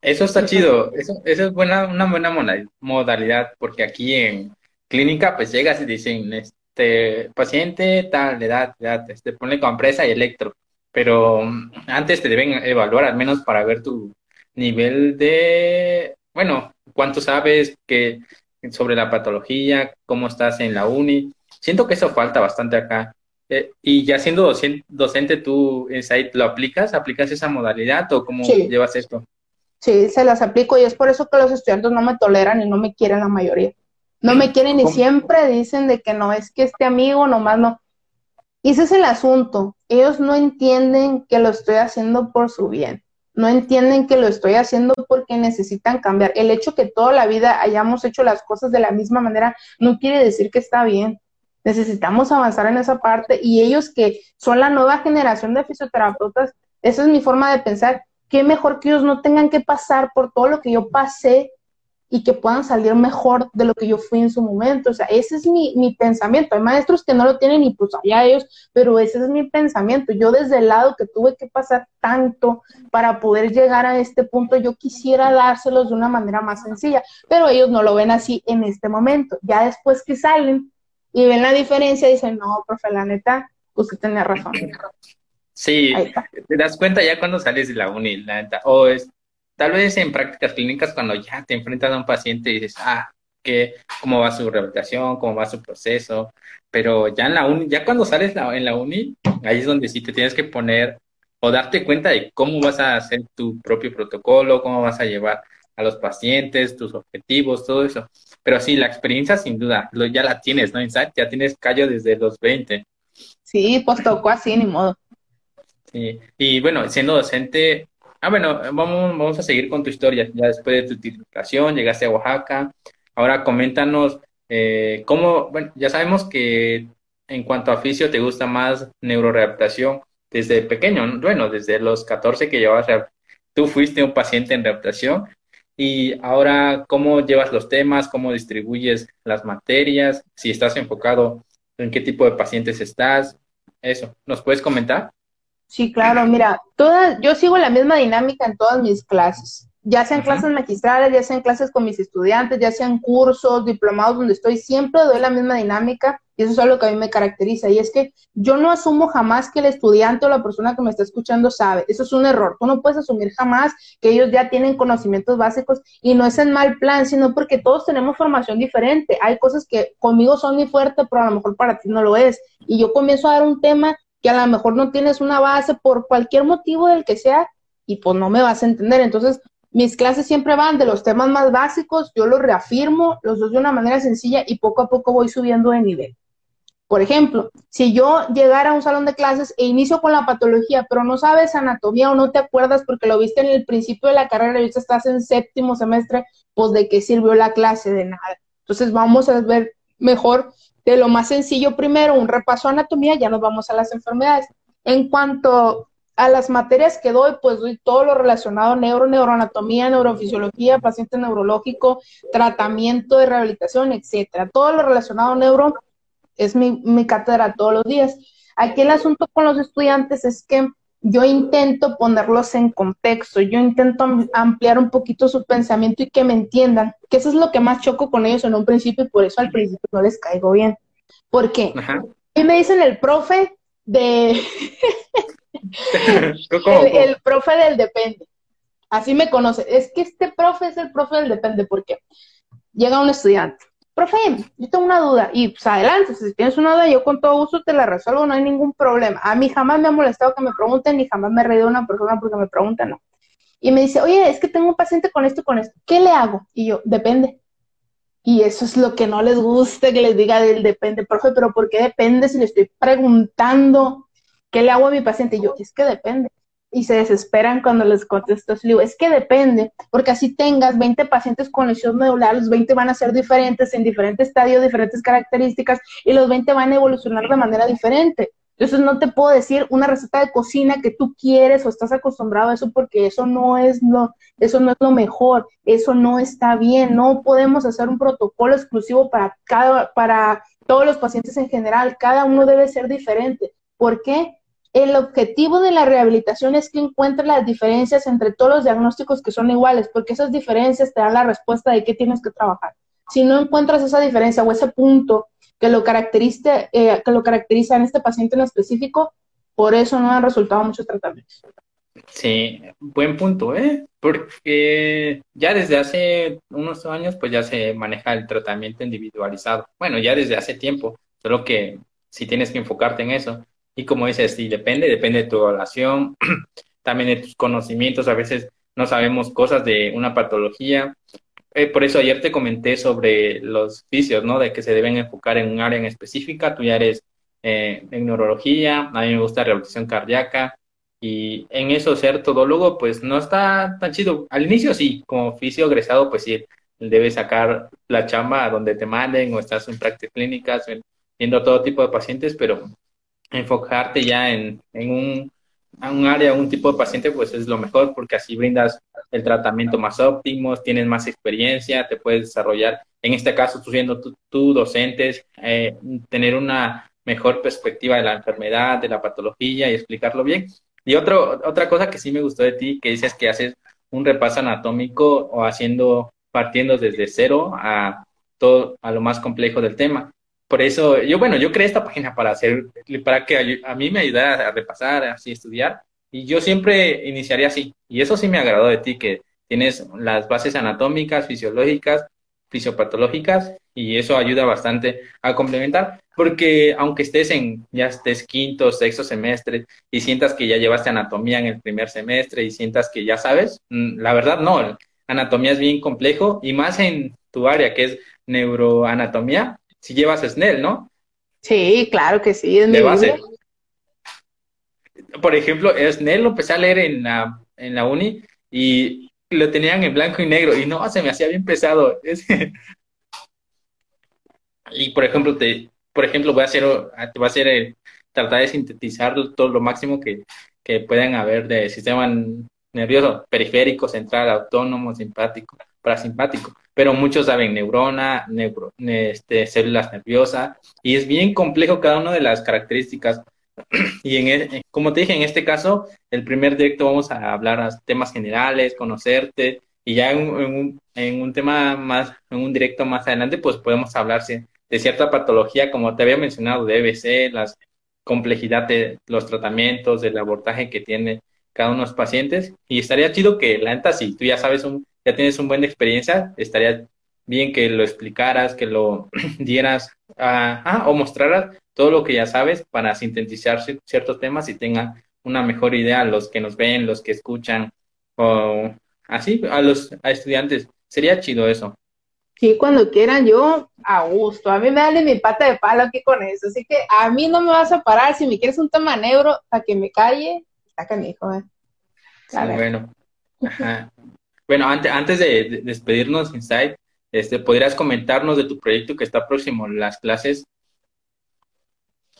Eso está chido, eso, eso es buena, una buena modalidad, porque aquí en clínica pues llegas y dicen, este paciente tal edad, edad, este, ponle compresa y electro pero mm, antes te deben evaluar al menos para ver tu nivel de, bueno, cuánto sabes que sobre la patología, cómo estás en la uni. Siento que eso falta bastante acá. Eh, y ya siendo docente, docente tú, Insight, ¿lo aplicas? ¿Aplicas esa modalidad o cómo llevas esto? Sí, se las aplico y es por eso que los estudiantes no me toleran y no me quieren la mayoría. No me quieren y siempre dicen de que no, es que este amigo nomás no. Y ese es el asunto. Ellos no entienden que lo estoy haciendo por su bien. No entienden que lo estoy haciendo porque necesitan cambiar. El hecho que toda la vida hayamos hecho las cosas de la misma manera no quiere decir que está bien. Necesitamos avanzar en esa parte y ellos que son la nueva generación de fisioterapeutas, esa es mi forma de pensar, qué mejor que ellos no tengan que pasar por todo lo que yo pasé y que puedan salir mejor de lo que yo fui en su momento. O sea, ese es mi, mi, pensamiento. Hay maestros que no lo tienen y pues allá ellos, pero ese es mi pensamiento. Yo desde el lado que tuve que pasar tanto para poder llegar a este punto, yo quisiera dárselos de una manera más sencilla, pero ellos no lo ven así en este momento. Ya después que salen y ven la diferencia, dicen, no, profe, la neta, usted tenía razón. Sí, te das cuenta ya cuando sales de la uni, la neta. O es, tal vez en prácticas clínicas cuando ya te enfrentas a un paciente y dices, ah, que, cómo va su rehabilitación, cómo va su proceso, pero ya en la uni, ya cuando sales en la uni, ahí es donde sí te tienes que poner o darte cuenta de cómo vas a hacer tu propio protocolo, cómo vas a llevar a los pacientes, tus objetivos, todo eso. Pero sí, la experiencia sin duda, lo, ya la tienes, ¿no? Ya tienes callo desde los 20. Sí, pues tocó así, ni modo. Sí, y bueno, siendo docente, ah, bueno, vamos, a seguir con tu historia. Ya después de tu titulación, llegaste a Oaxaca. Ahora coméntanos eh, cómo, bueno, ya sabemos que en cuanto a fisio te gusta más neurorehabilitación desde pequeño, bueno, desde los 14 que llevabas, tú fuiste un paciente en rehabilitación y ahora cómo llevas los temas, cómo distribuyes las materias, si estás enfocado en qué tipo de pacientes estás, eso, ¿nos puedes comentar? Sí, claro, mira, todas, yo sigo la misma dinámica en todas mis clases, ya sean clases magistrales, ya sean clases con mis estudiantes, ya sean cursos, diplomados donde estoy, siempre doy la misma dinámica y eso es algo que a mí me caracteriza y es que yo no asumo jamás que el estudiante o la persona que me está escuchando sabe, eso es un error, tú no puedes asumir jamás que ellos ya tienen conocimientos básicos y no es en mal plan, sino porque todos tenemos formación diferente, hay cosas que conmigo son muy fuertes, pero a lo mejor para ti no lo es y yo comienzo a dar un tema que a lo mejor no tienes una base por cualquier motivo del que sea y pues no me vas a entender. Entonces, mis clases siempre van de los temas más básicos, yo los reafirmo, los doy de una manera sencilla y poco a poco voy subiendo de nivel. Por ejemplo, si yo llegara a un salón de clases e inicio con la patología, pero no sabes anatomía o no te acuerdas porque lo viste en el principio de la carrera y ahorita estás en séptimo semestre, pues de qué sirvió la clase, de nada. Entonces vamos a ver mejor de lo más sencillo primero, un repaso a anatomía, ya nos vamos a las enfermedades. En cuanto a las materias que doy, pues doy todo lo relacionado a neuro, neuroanatomía, neurofisiología, paciente neurológico, tratamiento de rehabilitación, etcétera. Todo lo relacionado a neuro es mi, mi cátedra todos los días. Aquí el asunto con los estudiantes es que yo intento ponerlos en contexto, yo intento ampliar un poquito su pensamiento y que me entiendan, que eso es lo que más choco con ellos en un principio y por eso al principio no les caigo bien. ¿Por qué? Y me dicen el profe de... [LAUGHS] el, profe del depende. Así me conoce. Es que este profe es el profe del depende porque llega un estudiante profe, yo tengo una duda, y pues adelante, si tienes una duda, yo con todo gusto te la resuelvo, no hay ningún problema. A mí jamás me ha molestado que me pregunten, ni jamás me he reído una persona porque me preguntan, no. Y me dice, oye, es que tengo un paciente con esto con esto, ¿qué le hago? Y yo, depende. Y eso es lo que no les gusta que les diga del depende, profe, pero ¿por qué depende si le estoy preguntando qué le hago a mi paciente? Y yo, es que depende y se desesperan cuando les contesto. Le digo, es que depende, porque así tengas 20 pacientes con lesión medular, los 20 van a ser diferentes en diferentes estadios, diferentes características, y los 20 van a evolucionar de manera diferente. Entonces no te puedo decir una receta de cocina que tú quieres o estás acostumbrado a eso porque eso no es lo, eso no es lo mejor, eso no está bien, no podemos hacer un protocolo exclusivo para cada, para todos los pacientes en general, cada uno debe ser diferente. ¿Por qué? El objetivo de la rehabilitación es que encuentres las diferencias entre todos los diagnósticos que son iguales, porque esas diferencias te dan la respuesta de qué tienes que trabajar. Si no encuentras esa diferencia o ese punto que lo, caracteriza, eh, que lo caracteriza en este paciente en específico, por eso no han resultado muchos tratamientos. Sí, buen punto, ¿eh? Porque ya desde hace unos años, pues ya se maneja el tratamiento individualizado. Bueno, ya desde hace tiempo, solo que si tienes que enfocarte en eso. Y como dices, sí, depende, depende de tu evaluación, [CLEARS THROAT] también de tus conocimientos. A veces no sabemos cosas de una patología. Eh, por eso ayer te comenté sobre los fisios, ¿no? De que se deben enfocar en un área en específica. Tú ya eres eh, en neurología, a mí me gusta rehabilitación cardíaca. Y en eso ser todólogo, pues no está tan chido. Al inicio sí, como fisio egresado, pues sí, debes sacar la chamba a donde te manden o estás en prácticas clínicas, viendo todo tipo de pacientes, pero enfocarte ya en, en un, un área, un tipo de paciente, pues es lo mejor porque así brindas el tratamiento más óptimo, tienes más experiencia, te puedes desarrollar. En este caso, tú siendo tú, docentes, eh, tener una mejor perspectiva de la enfermedad, de la patología y explicarlo bien. Y otro, otra cosa que sí me gustó de ti, que dices que haces un repaso anatómico o haciendo, partiendo desde cero a todo, a lo más complejo del tema. Por eso, yo, bueno, yo creé esta página para hacer, para que a mí me ayudara a repasar, así estudiar, y yo siempre iniciaría así. Y eso sí me agradó de ti, que tienes las bases anatómicas, fisiológicas, fisiopatológicas, y eso ayuda bastante a complementar, porque aunque estés en, ya estés quinto, sexto semestre, y sientas que ya llevaste anatomía en el primer semestre, y sientas que ya sabes, mm, la verdad no, anatomía es bien complejo, y más en tu área, que es neuroanatomía, si llevas Snell, ¿no? Sí, claro que sí, es de base. Por ejemplo, Snell lo empecé a leer en la, en la uni y lo tenían en blanco y negro y no, se me hacía bien pesado. [LAUGHS] y por ejemplo, te, por ejemplo, voy a hacer, te voy a hacer el, tratar de sintetizar todo lo máximo que, que puedan haber de sistema nervioso, periférico, central, autónomo, simpático, parasimpático pero muchos saben neurona, neuro, este, células nerviosas, y es bien complejo cada una de las características. [CLEARS THROAT] Y en, e, como te dije, en este caso, el primer directo vamos a hablar a temas generales, conocerte, y ya en, un, en un tema más, en un directo más adelante, pues podemos hablar de cierta patología, como te había mencionado, de EBC, las complejidad de los tratamientos, del abordaje que tiene cada uno de los pacientes, y estaría chido que la neta, si tú ya sabes un ya tienes un buen experiencia, estaría bien que lo explicaras, que lo [CLEARS THROAT] dieras ah, o mostraras todo lo que ya sabes para sintetizar ciertos temas y tenga una mejor idea a los que nos ven, los que escuchan o así a los estudiantes. Sería chido eso. Sí, cuando quieran, yo a gusto. A mí me dan mi pata de palo aquí con eso. Así que a mí no me vas a parar. Si me quieres un tema negro, para que me calle, está mi hijo. Eh. Sí, bueno. Ajá. Bueno, antes, antes de, despedirnos, Insight, este, ¿podrías comentarnos de tu proyecto que está próximo, las clases?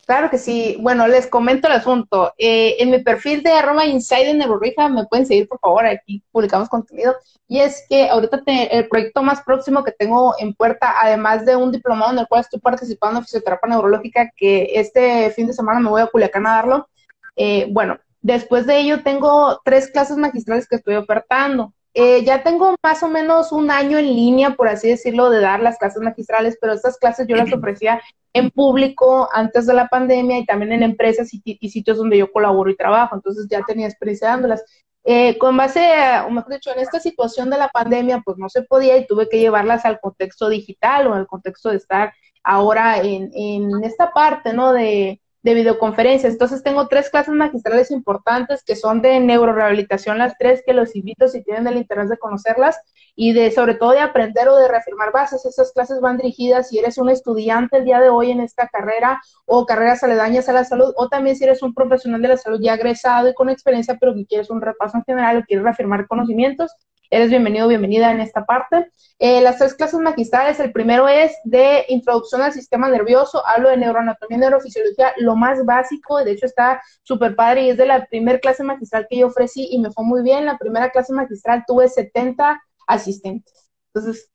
Claro que sí. Bueno, les comento el asunto. Eh, en mi perfil de arroba Inside en Neurorija me pueden seguir, por favor, aquí publicamos contenido. Y es que ahorita el proyecto más próximo que tengo en puerta, además de un diplomado en el cual estoy participando en fisioterapia neurológica, que este fin de semana me voy a Culiacán a darlo. Eh, bueno, después de ello tengo tres clases magistrales que estoy ofertando. Eh, ya tengo más o menos un año en línea, por así decirlo, de dar las clases magistrales, pero estas clases yo las ofrecía en público antes de la pandemia y también en empresas y, sitios donde yo colaboro y trabajo, entonces ya tenía experiencia dándolas. Eh, con base, o mejor dicho, en esta situación de la pandemia, pues no se podía y tuve que llevarlas al contexto digital o al contexto de estar ahora en, en esta parte, ¿no? De, de videoconferencias. Entonces tengo tres clases magistrales importantes que son de neurorehabilitación, las tres que los invito si tienen el interés de conocerlas y de sobre todo de aprender o de reafirmar bases. Esas clases van dirigidas si eres un estudiante el día de hoy en esta carrera o carreras aledañas a la salud o también si eres un profesional de la salud ya egresado y con experiencia pero que quieres un repaso en general o quieres reafirmar conocimientos eres bienvenido, bienvenida en esta parte. Eh, las tres clases magistrales, el primero es de introducción al sistema nervioso, hablo de neuroanatomía neurofisiología, lo más básico, de hecho está súper padre y es de la primera clase magistral que yo ofrecí y me fue muy bien. La primera clase magistral tuve 70 asistentes, entonces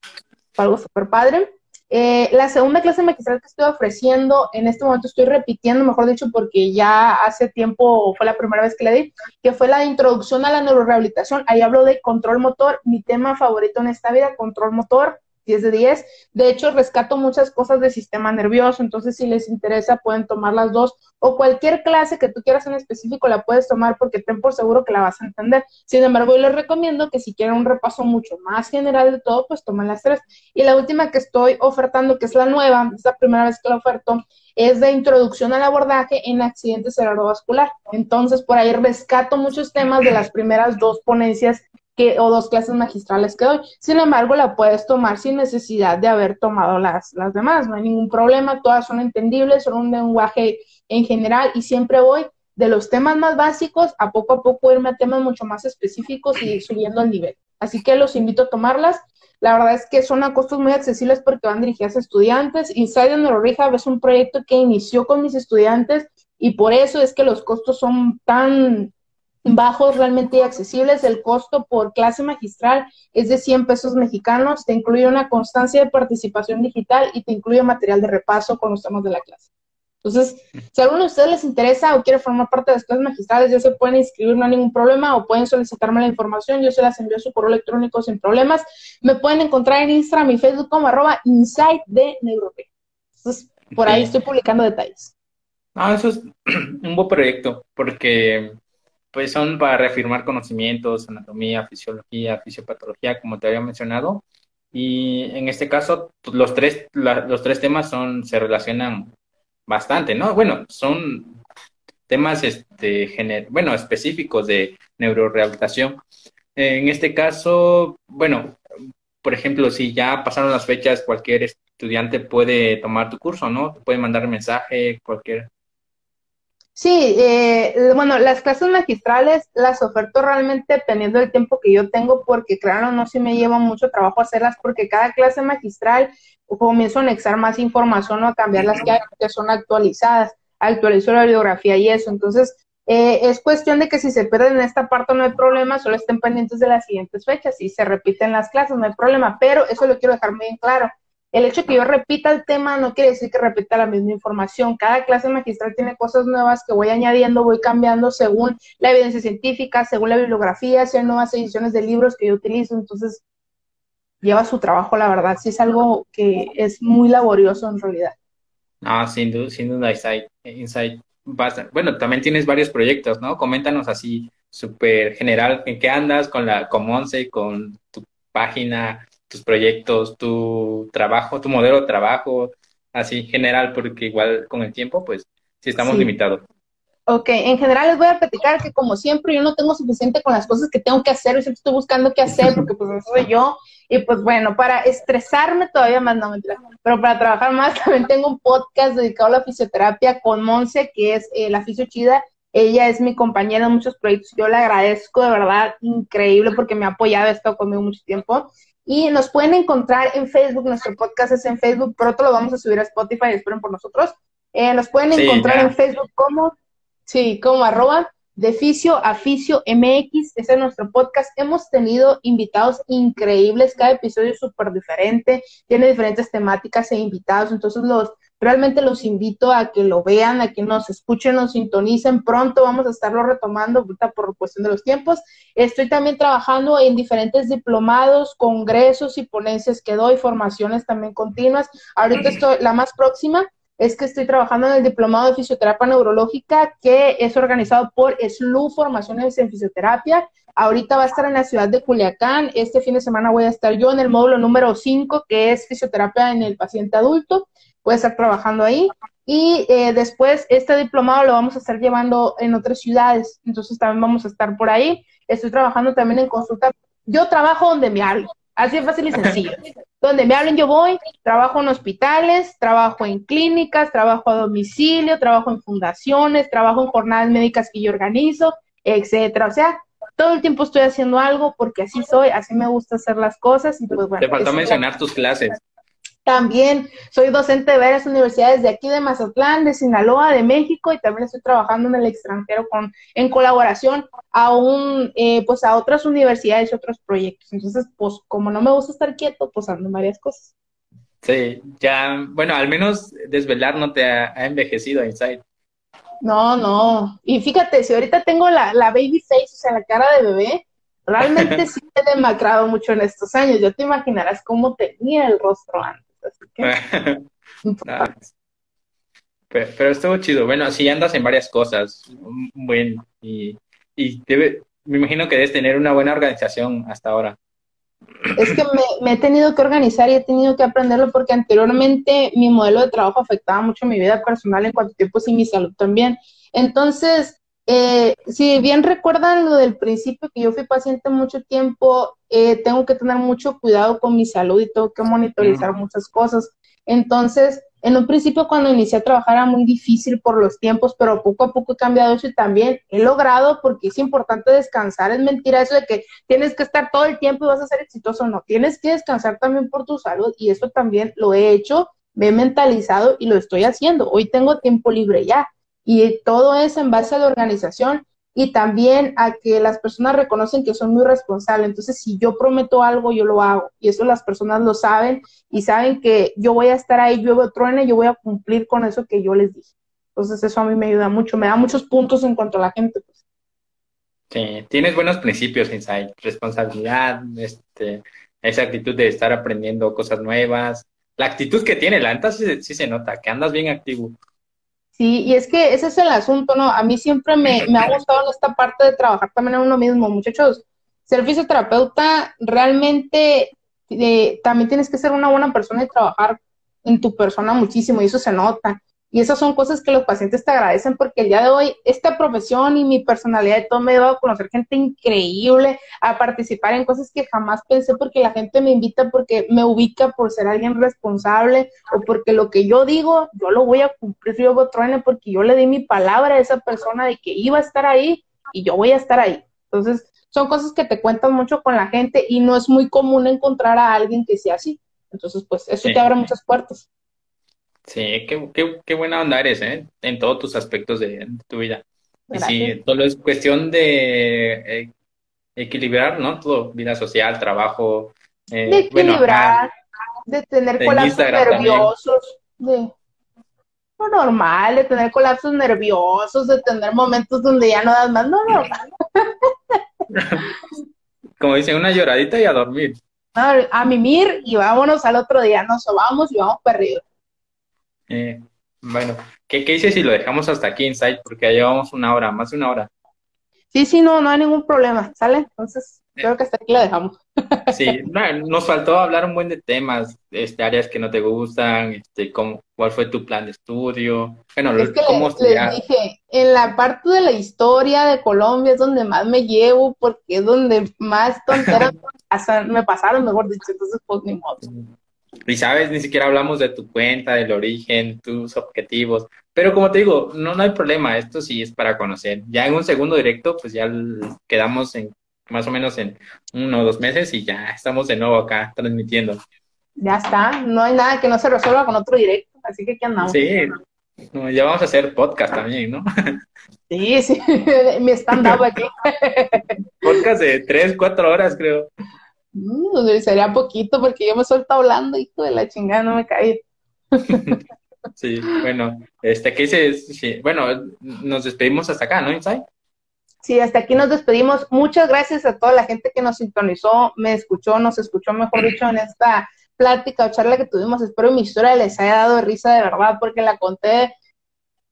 fue algo súper padre. Eh, la segunda clase magistral que estoy ofreciendo, en este momento estoy repitiendo, mejor dicho, porque ya hace tiempo fue la primera vez que la di, que fue la introducción a la neurorehabilitación. Ahí hablo de control motor, mi tema favorito en esta vida, control motor. 10 de 10. De hecho, rescato muchas cosas del sistema nervioso, entonces si les interesa pueden tomar las dos o cualquier clase que tú quieras en específico la puedes tomar porque ten por seguro que la vas a entender. Sin embargo, yo les recomiendo que si quieren un repaso mucho más general de todo, pues tomen las tres. Y la última que estoy ofertando, que es la nueva, es la primera vez que la oferto, es de introducción al abordaje en accidentes cerebrovascular. Entonces, por ahí rescato muchos temas de las primeras dos ponencias que, o dos clases magistrales que doy. Sin embargo, la puedes tomar sin necesidad de haber tomado las, las demás. No hay ningún problema, todas son entendibles, son un lenguaje en general y siempre voy de los temas más básicos a poco a poco irme a temas mucho más específicos y subiendo el nivel. Así que los invito a tomarlas. La verdad es que son a costos muy accesibles porque van dirigidas a estudiantes. Inside Neurorehab es un proyecto que inició con mis estudiantes y por eso es que los costos son tan bajos realmente accesibles. El costo por clase magistral es de 100 pesos mexicanos. Te incluye una constancia de participación digital y te incluye material de repaso con los temas de la clase. Entonces, si a alguno de ustedes les interesa o quiere formar parte de las clases magistrales, ya se pueden inscribir, no hay ningún problema, o pueden solicitarme la información, yo se las envío a su correo electrónico sin problemas. Me pueden encontrar en Instagram y Facebook como arroba insight de Neurope. Entonces, por ahí estoy publicando detalles. Ah, eso es [CLEARS THROAT] un buen proyecto, porque pues son para reafirmar conocimientos, anatomía, fisiología, fisiopatología, como te había mencionado. Y en este caso, pues, los tres, los tres temas se relacionan bastante, ¿no? Bueno, son temas este, bueno, específicos de neurorehabilitación. En este caso, bueno, por ejemplo, si ya pasaron las fechas, cualquier estudiante puede tomar tu curso, ¿no? Puede mandar mensaje, cualquier. Sí, eh, bueno, las clases magistrales las oferto realmente dependiendo del tiempo que yo tengo, porque claro, no, si me lleva mucho trabajo hacerlas, porque cada clase magistral comienzo a anexar más información o a cambiar las que, son actualizadas, actualizo la bibliografía y eso. Entonces, eh, es cuestión de que si se pierden en esta parte no hay problema, solo estén pendientes de las siguientes fechas. y se repiten las clases, no hay problema, pero eso lo quiero dejar muy bien claro el hecho que yo repita el tema no quiere decir que repita la misma información. Cada clase magistral tiene cosas nuevas que voy añadiendo, voy cambiando según la evidencia científica, según la bibliografía, si hay nuevas ediciones de libros que yo utilizo. Entonces, lleva su trabajo, la verdad. Sí es algo que es muy laborioso en realidad. Ah, sin duda, sin duda, Insight. Insight bueno, también tienes varios proyectos, ¿no? Coméntanos así súper general, ¿en qué andas con la con Monse, con tu página? Tus proyectos, tu trabajo, tu modelo de trabajo, así general, porque igual con el tiempo, pues sí estamos limitados. Ok, en general les voy a platicar que como siempre yo no tengo suficiente con las cosas que tengo que hacer, yo siempre estoy buscando qué hacer porque pues eso soy yo. Y pues bueno, para estresarme todavía más, no mentira, pero para trabajar más [LAUGHS] también tengo un podcast dedicado a la fisioterapia con Monse, que es eh, la fisio chida, ella es mi compañera en muchos proyectos, yo le agradezco de verdad, increíble porque me ha apoyado, ha estado conmigo mucho tiempo y nos pueden encontrar en Facebook, nuestro podcast es en Facebook, pronto lo vamos a subir a Spotify, esperen por nosotros. Eh, nos pueden encontrar en Facebook como, sí, como arroba Deficio Aficio MX, ese es nuestro podcast. Hemos tenido invitados increíbles, cada episodio es súper diferente, tiene diferentes temáticas e invitados, entonces los realmente los invito a que lo vean, a que nos escuchen, nos sintonicen. Pronto vamos a estarlo retomando ahorita por cuestión de los tiempos. Estoy también trabajando en diferentes diplomados, congresos y ponencias que doy, formaciones también continuas. Ahorita estoy, la más próxima es que estoy trabajando en el diplomado de fisioterapia neurológica que es organizado por SLU Formaciones en Fisioterapia. Ahorita va a estar en la ciudad de Culiacán. Este fin de semana voy a estar yo en el módulo número 5, que es fisioterapia en el paciente adulto. A estar trabajando ahí. Y eh, después este diplomado lo vamos a estar llevando en otras ciudades. Entonces también vamos a estar por ahí. Estoy trabajando también en consulta. Yo trabajo donde me hablen. Así es fácil y sencillo. Donde me hablen yo voy, trabajo en hospitales, trabajo en clínicas, trabajo a domicilio, trabajo en fundaciones, trabajo en jornadas médicas que yo organizo, etcétera. O sea, todo el tiempo estoy haciendo algo porque así soy, así me gusta hacer las cosas y pues bueno. Te faltó mencionar tus clases. También soy docente de varias universidades de aquí de Mazatlán, de Sinaloa, de México y también estoy trabajando en el extranjero con, en colaboración a un, eh, pues a otras universidades y otros proyectos. Entonces, pues como no me gusta estar quieto, pues ando en varias cosas. Sí, ya, bueno, al menos desvelar no te ha, envejecido Inside. No, no. Y fíjate, si ahorita tengo la, la baby face, o sea, la cara de bebé, realmente [LAUGHS] sí he demacrado mucho en estos años. Ya te imaginarás cómo tenía el rostro antes. Así que... [LAUGHS] pero, estuvo chido. Bueno, sí andas en varias cosas. Bueno, y, y me imagino que debes tener una buena organización hasta ahora. Es que me, he tenido que organizar y he tenido que aprenderlo porque anteriormente mi modelo de trabajo afectaba mucho mi vida personal en cuanto a tiempos y mi salud también. Entonces, eh, si bien recuerdan lo del principio que yo fui paciente mucho tiempo, eh, tengo que tener mucho cuidado con mi salud y tengo que monitorizar muchas cosas. Entonces, en un principio cuando inicié a trabajar era muy difícil por los tiempos, pero poco a poco he cambiado eso y también he logrado porque es importante descansar. Es mentira eso de que tienes que estar todo el tiempo y vas a ser exitoso. No, tienes que descansar también por tu salud y eso también lo he hecho, me he mentalizado y lo estoy haciendo. Hoy tengo tiempo libre ya y todo es en base a la organización y también a que las personas reconocen que son muy responsables. Entonces, si yo prometo algo, yo lo hago. Y eso las personas lo saben y saben que yo voy a estar ahí, yo truene, yo voy a cumplir con eso que yo les dije. Entonces, eso a mí me ayuda mucho, me da muchos puntos en cuanto a la gente. Pues. Sí, tienes buenos principios, Insight, responsabilidad, este, esa actitud de estar aprendiendo cosas nuevas. La actitud que tiene, la neta sí, sí se nota, que andas bien activo. Sí, y es que ese es el asunto, ¿no? A mí siempre me, ha gustado esta parte de trabajar también en uno mismo, muchachos. Ser fisioterapeuta realmente eh, también tienes que ser una buena persona y trabajar en tu persona muchísimo, y eso se nota. Y esas son cosas que los pacientes te agradecen porque el día de hoy esta profesión y mi personalidad y todo me ha a conocer gente increíble, a participar en cosas que jamás pensé porque la gente me invita porque me ubica por ser alguien responsable o porque lo que yo digo, yo lo voy a cumplir yo truene porque yo le di mi palabra a esa persona de que iba a estar ahí y yo voy a estar ahí. Entonces, son cosas que te cuentan mucho con la gente y no es muy común encontrar a alguien que sea así. Entonces, pues eso te abre muchas puertas. Sí, qué, qué, qué, buena onda eres, ¿eh? En todos tus aspectos de, tu vida. Y sí, todo es cuestión de eh, equilibrar, ¿no? Todo, vida social, trabajo. Eh, de equilibrar, de tener colapsos nerviosos, de lo normal, de tener colapsos nerviosos, de tener momentos donde ya no das más, no normal. [LAUGHS] Como dicen, una lloradita y a dormir. A, mimir y vámonos al otro día, nos sobamos y vamos perdidos. Eh, bueno, ¿qué, ¿qué dices si lo dejamos hasta aquí, Insight? Porque ya llevamos una hora, más de una hora. Sí, sí, no, no hay ningún problema, ¿sale? Entonces, eh. creo que hasta aquí lo dejamos. Sí, nos faltó hablar un buen de temas, este, áreas que no te gustan, este, cómo, cuál fue tu plan de estudio. Bueno, es que cómo les, dije, en la parte de la historia de Colombia es donde más me llevo, porque es donde más tonteras [LAUGHS] me pasaron, mejor dicho, entonces pues ni modo. Y sabes, ni siquiera hablamos de tu cuenta, del origen, tus objetivos. Pero como te digo, no, no hay problema, esto sí es para conocer. Ya en un segundo directo, pues ya quedamos en más o menos en uno o dos meses y ya estamos de nuevo acá transmitiendo. Ya está, no hay nada que no se resuelva con otro directo, así que aquí andamos. Sí, ya vamos a hacer podcast también, ¿no? [LAUGHS] Sí, sí, [LAUGHS] mi stand-up aquí. [LAUGHS] podcast de tres, cuatro horas, creo. Mm, sería poquito porque yo me suelto hablando, hijo de la chingada, no me caí. [LAUGHS] sí, bueno, este, ¿qué dices? Sí, bueno, nos despedimos hasta acá, ¿no, Inside? Sí, hasta aquí nos despedimos. Muchas gracias a toda la gente que nos sintonizó, me escuchó, nos escuchó, mejor dicho, en esta plática o charla que tuvimos. Espero mi historia les haya dado risa de verdad porque la conté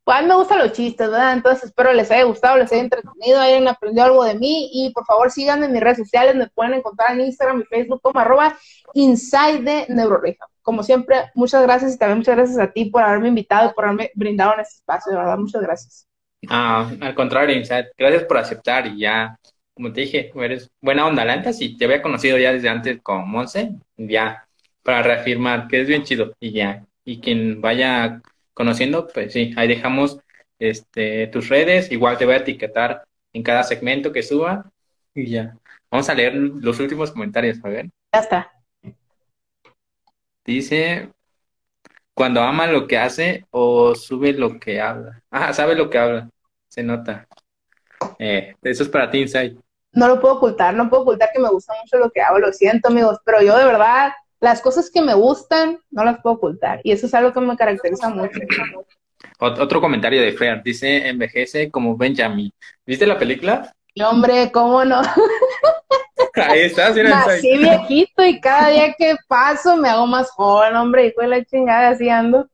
pues a mí me gustan los chistes, ¿verdad? Entonces espero les haya gustado, les haya entretenido, hayan aprendido algo de mí y por favor síganme en mis redes sociales, me pueden encontrar en Instagram y Facebook como arroba inside de. Como siempre, muchas gracias y también muchas gracias a ti por haberme invitado y por haberme brindado en este espacio, de verdad, muchas gracias. Ah, al contrario, Inside, gracias por aceptar y ya, como te dije, eres buena onda, la si te había conocido ya desde antes con Monse, ya, para reafirmar que es bien chido y ya, y quien vaya conociendo, pues sí, ahí dejamos este, tus redes, igual te voy a etiquetar en cada segmento que suba y ya. Vamos a leer los últimos comentarios, a ver. Ya está. Dice, cuando ama lo que hace o sube lo que habla. Ah, sabe lo que habla, se nota. Eh, eso es para ti, Inside. No lo puedo ocultar, no puedo ocultar que me gusta mucho lo que hago, lo siento amigos, pero yo de verdad las cosas que me gustan no las puedo ocultar y eso es algo que me caracteriza mucho. Otro comentario de Fer, dice envejece como Benjamin. ¿Viste la película? Y hombre, ¿cómo no? [LAUGHS] Ahí estás, mira, Nací viejito y cada día que paso me hago más joven, hombre, hijo de la chingada, así ando.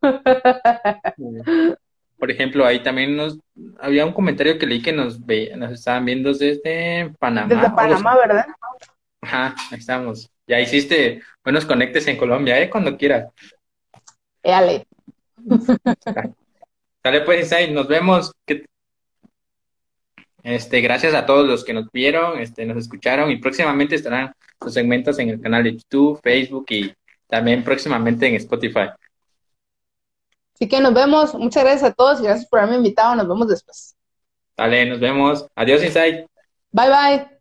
Por ejemplo, ahí también nos había un comentario que leí que nos ve, nos estaban viendo desde Panamá. Desde. Panamá, ¿verdad? Ajá, ahí estamos. Ya hiciste buenos conectes en Colombia, ¿eh? Cuando quieras. Éale. [LAUGHS] Dale pues, Inside, nos vemos. Este, gracias a todos los que nos vieron, este, nos escucharon y próximamente estarán los segmentos en el canal de YouTube, Facebook y también próximamente en Spotify. Así que nos vemos. Muchas gracias a todos y gracias por haberme invitado. Nos vemos después. Dale, nos vemos. Adiós, Inside. Bye bye.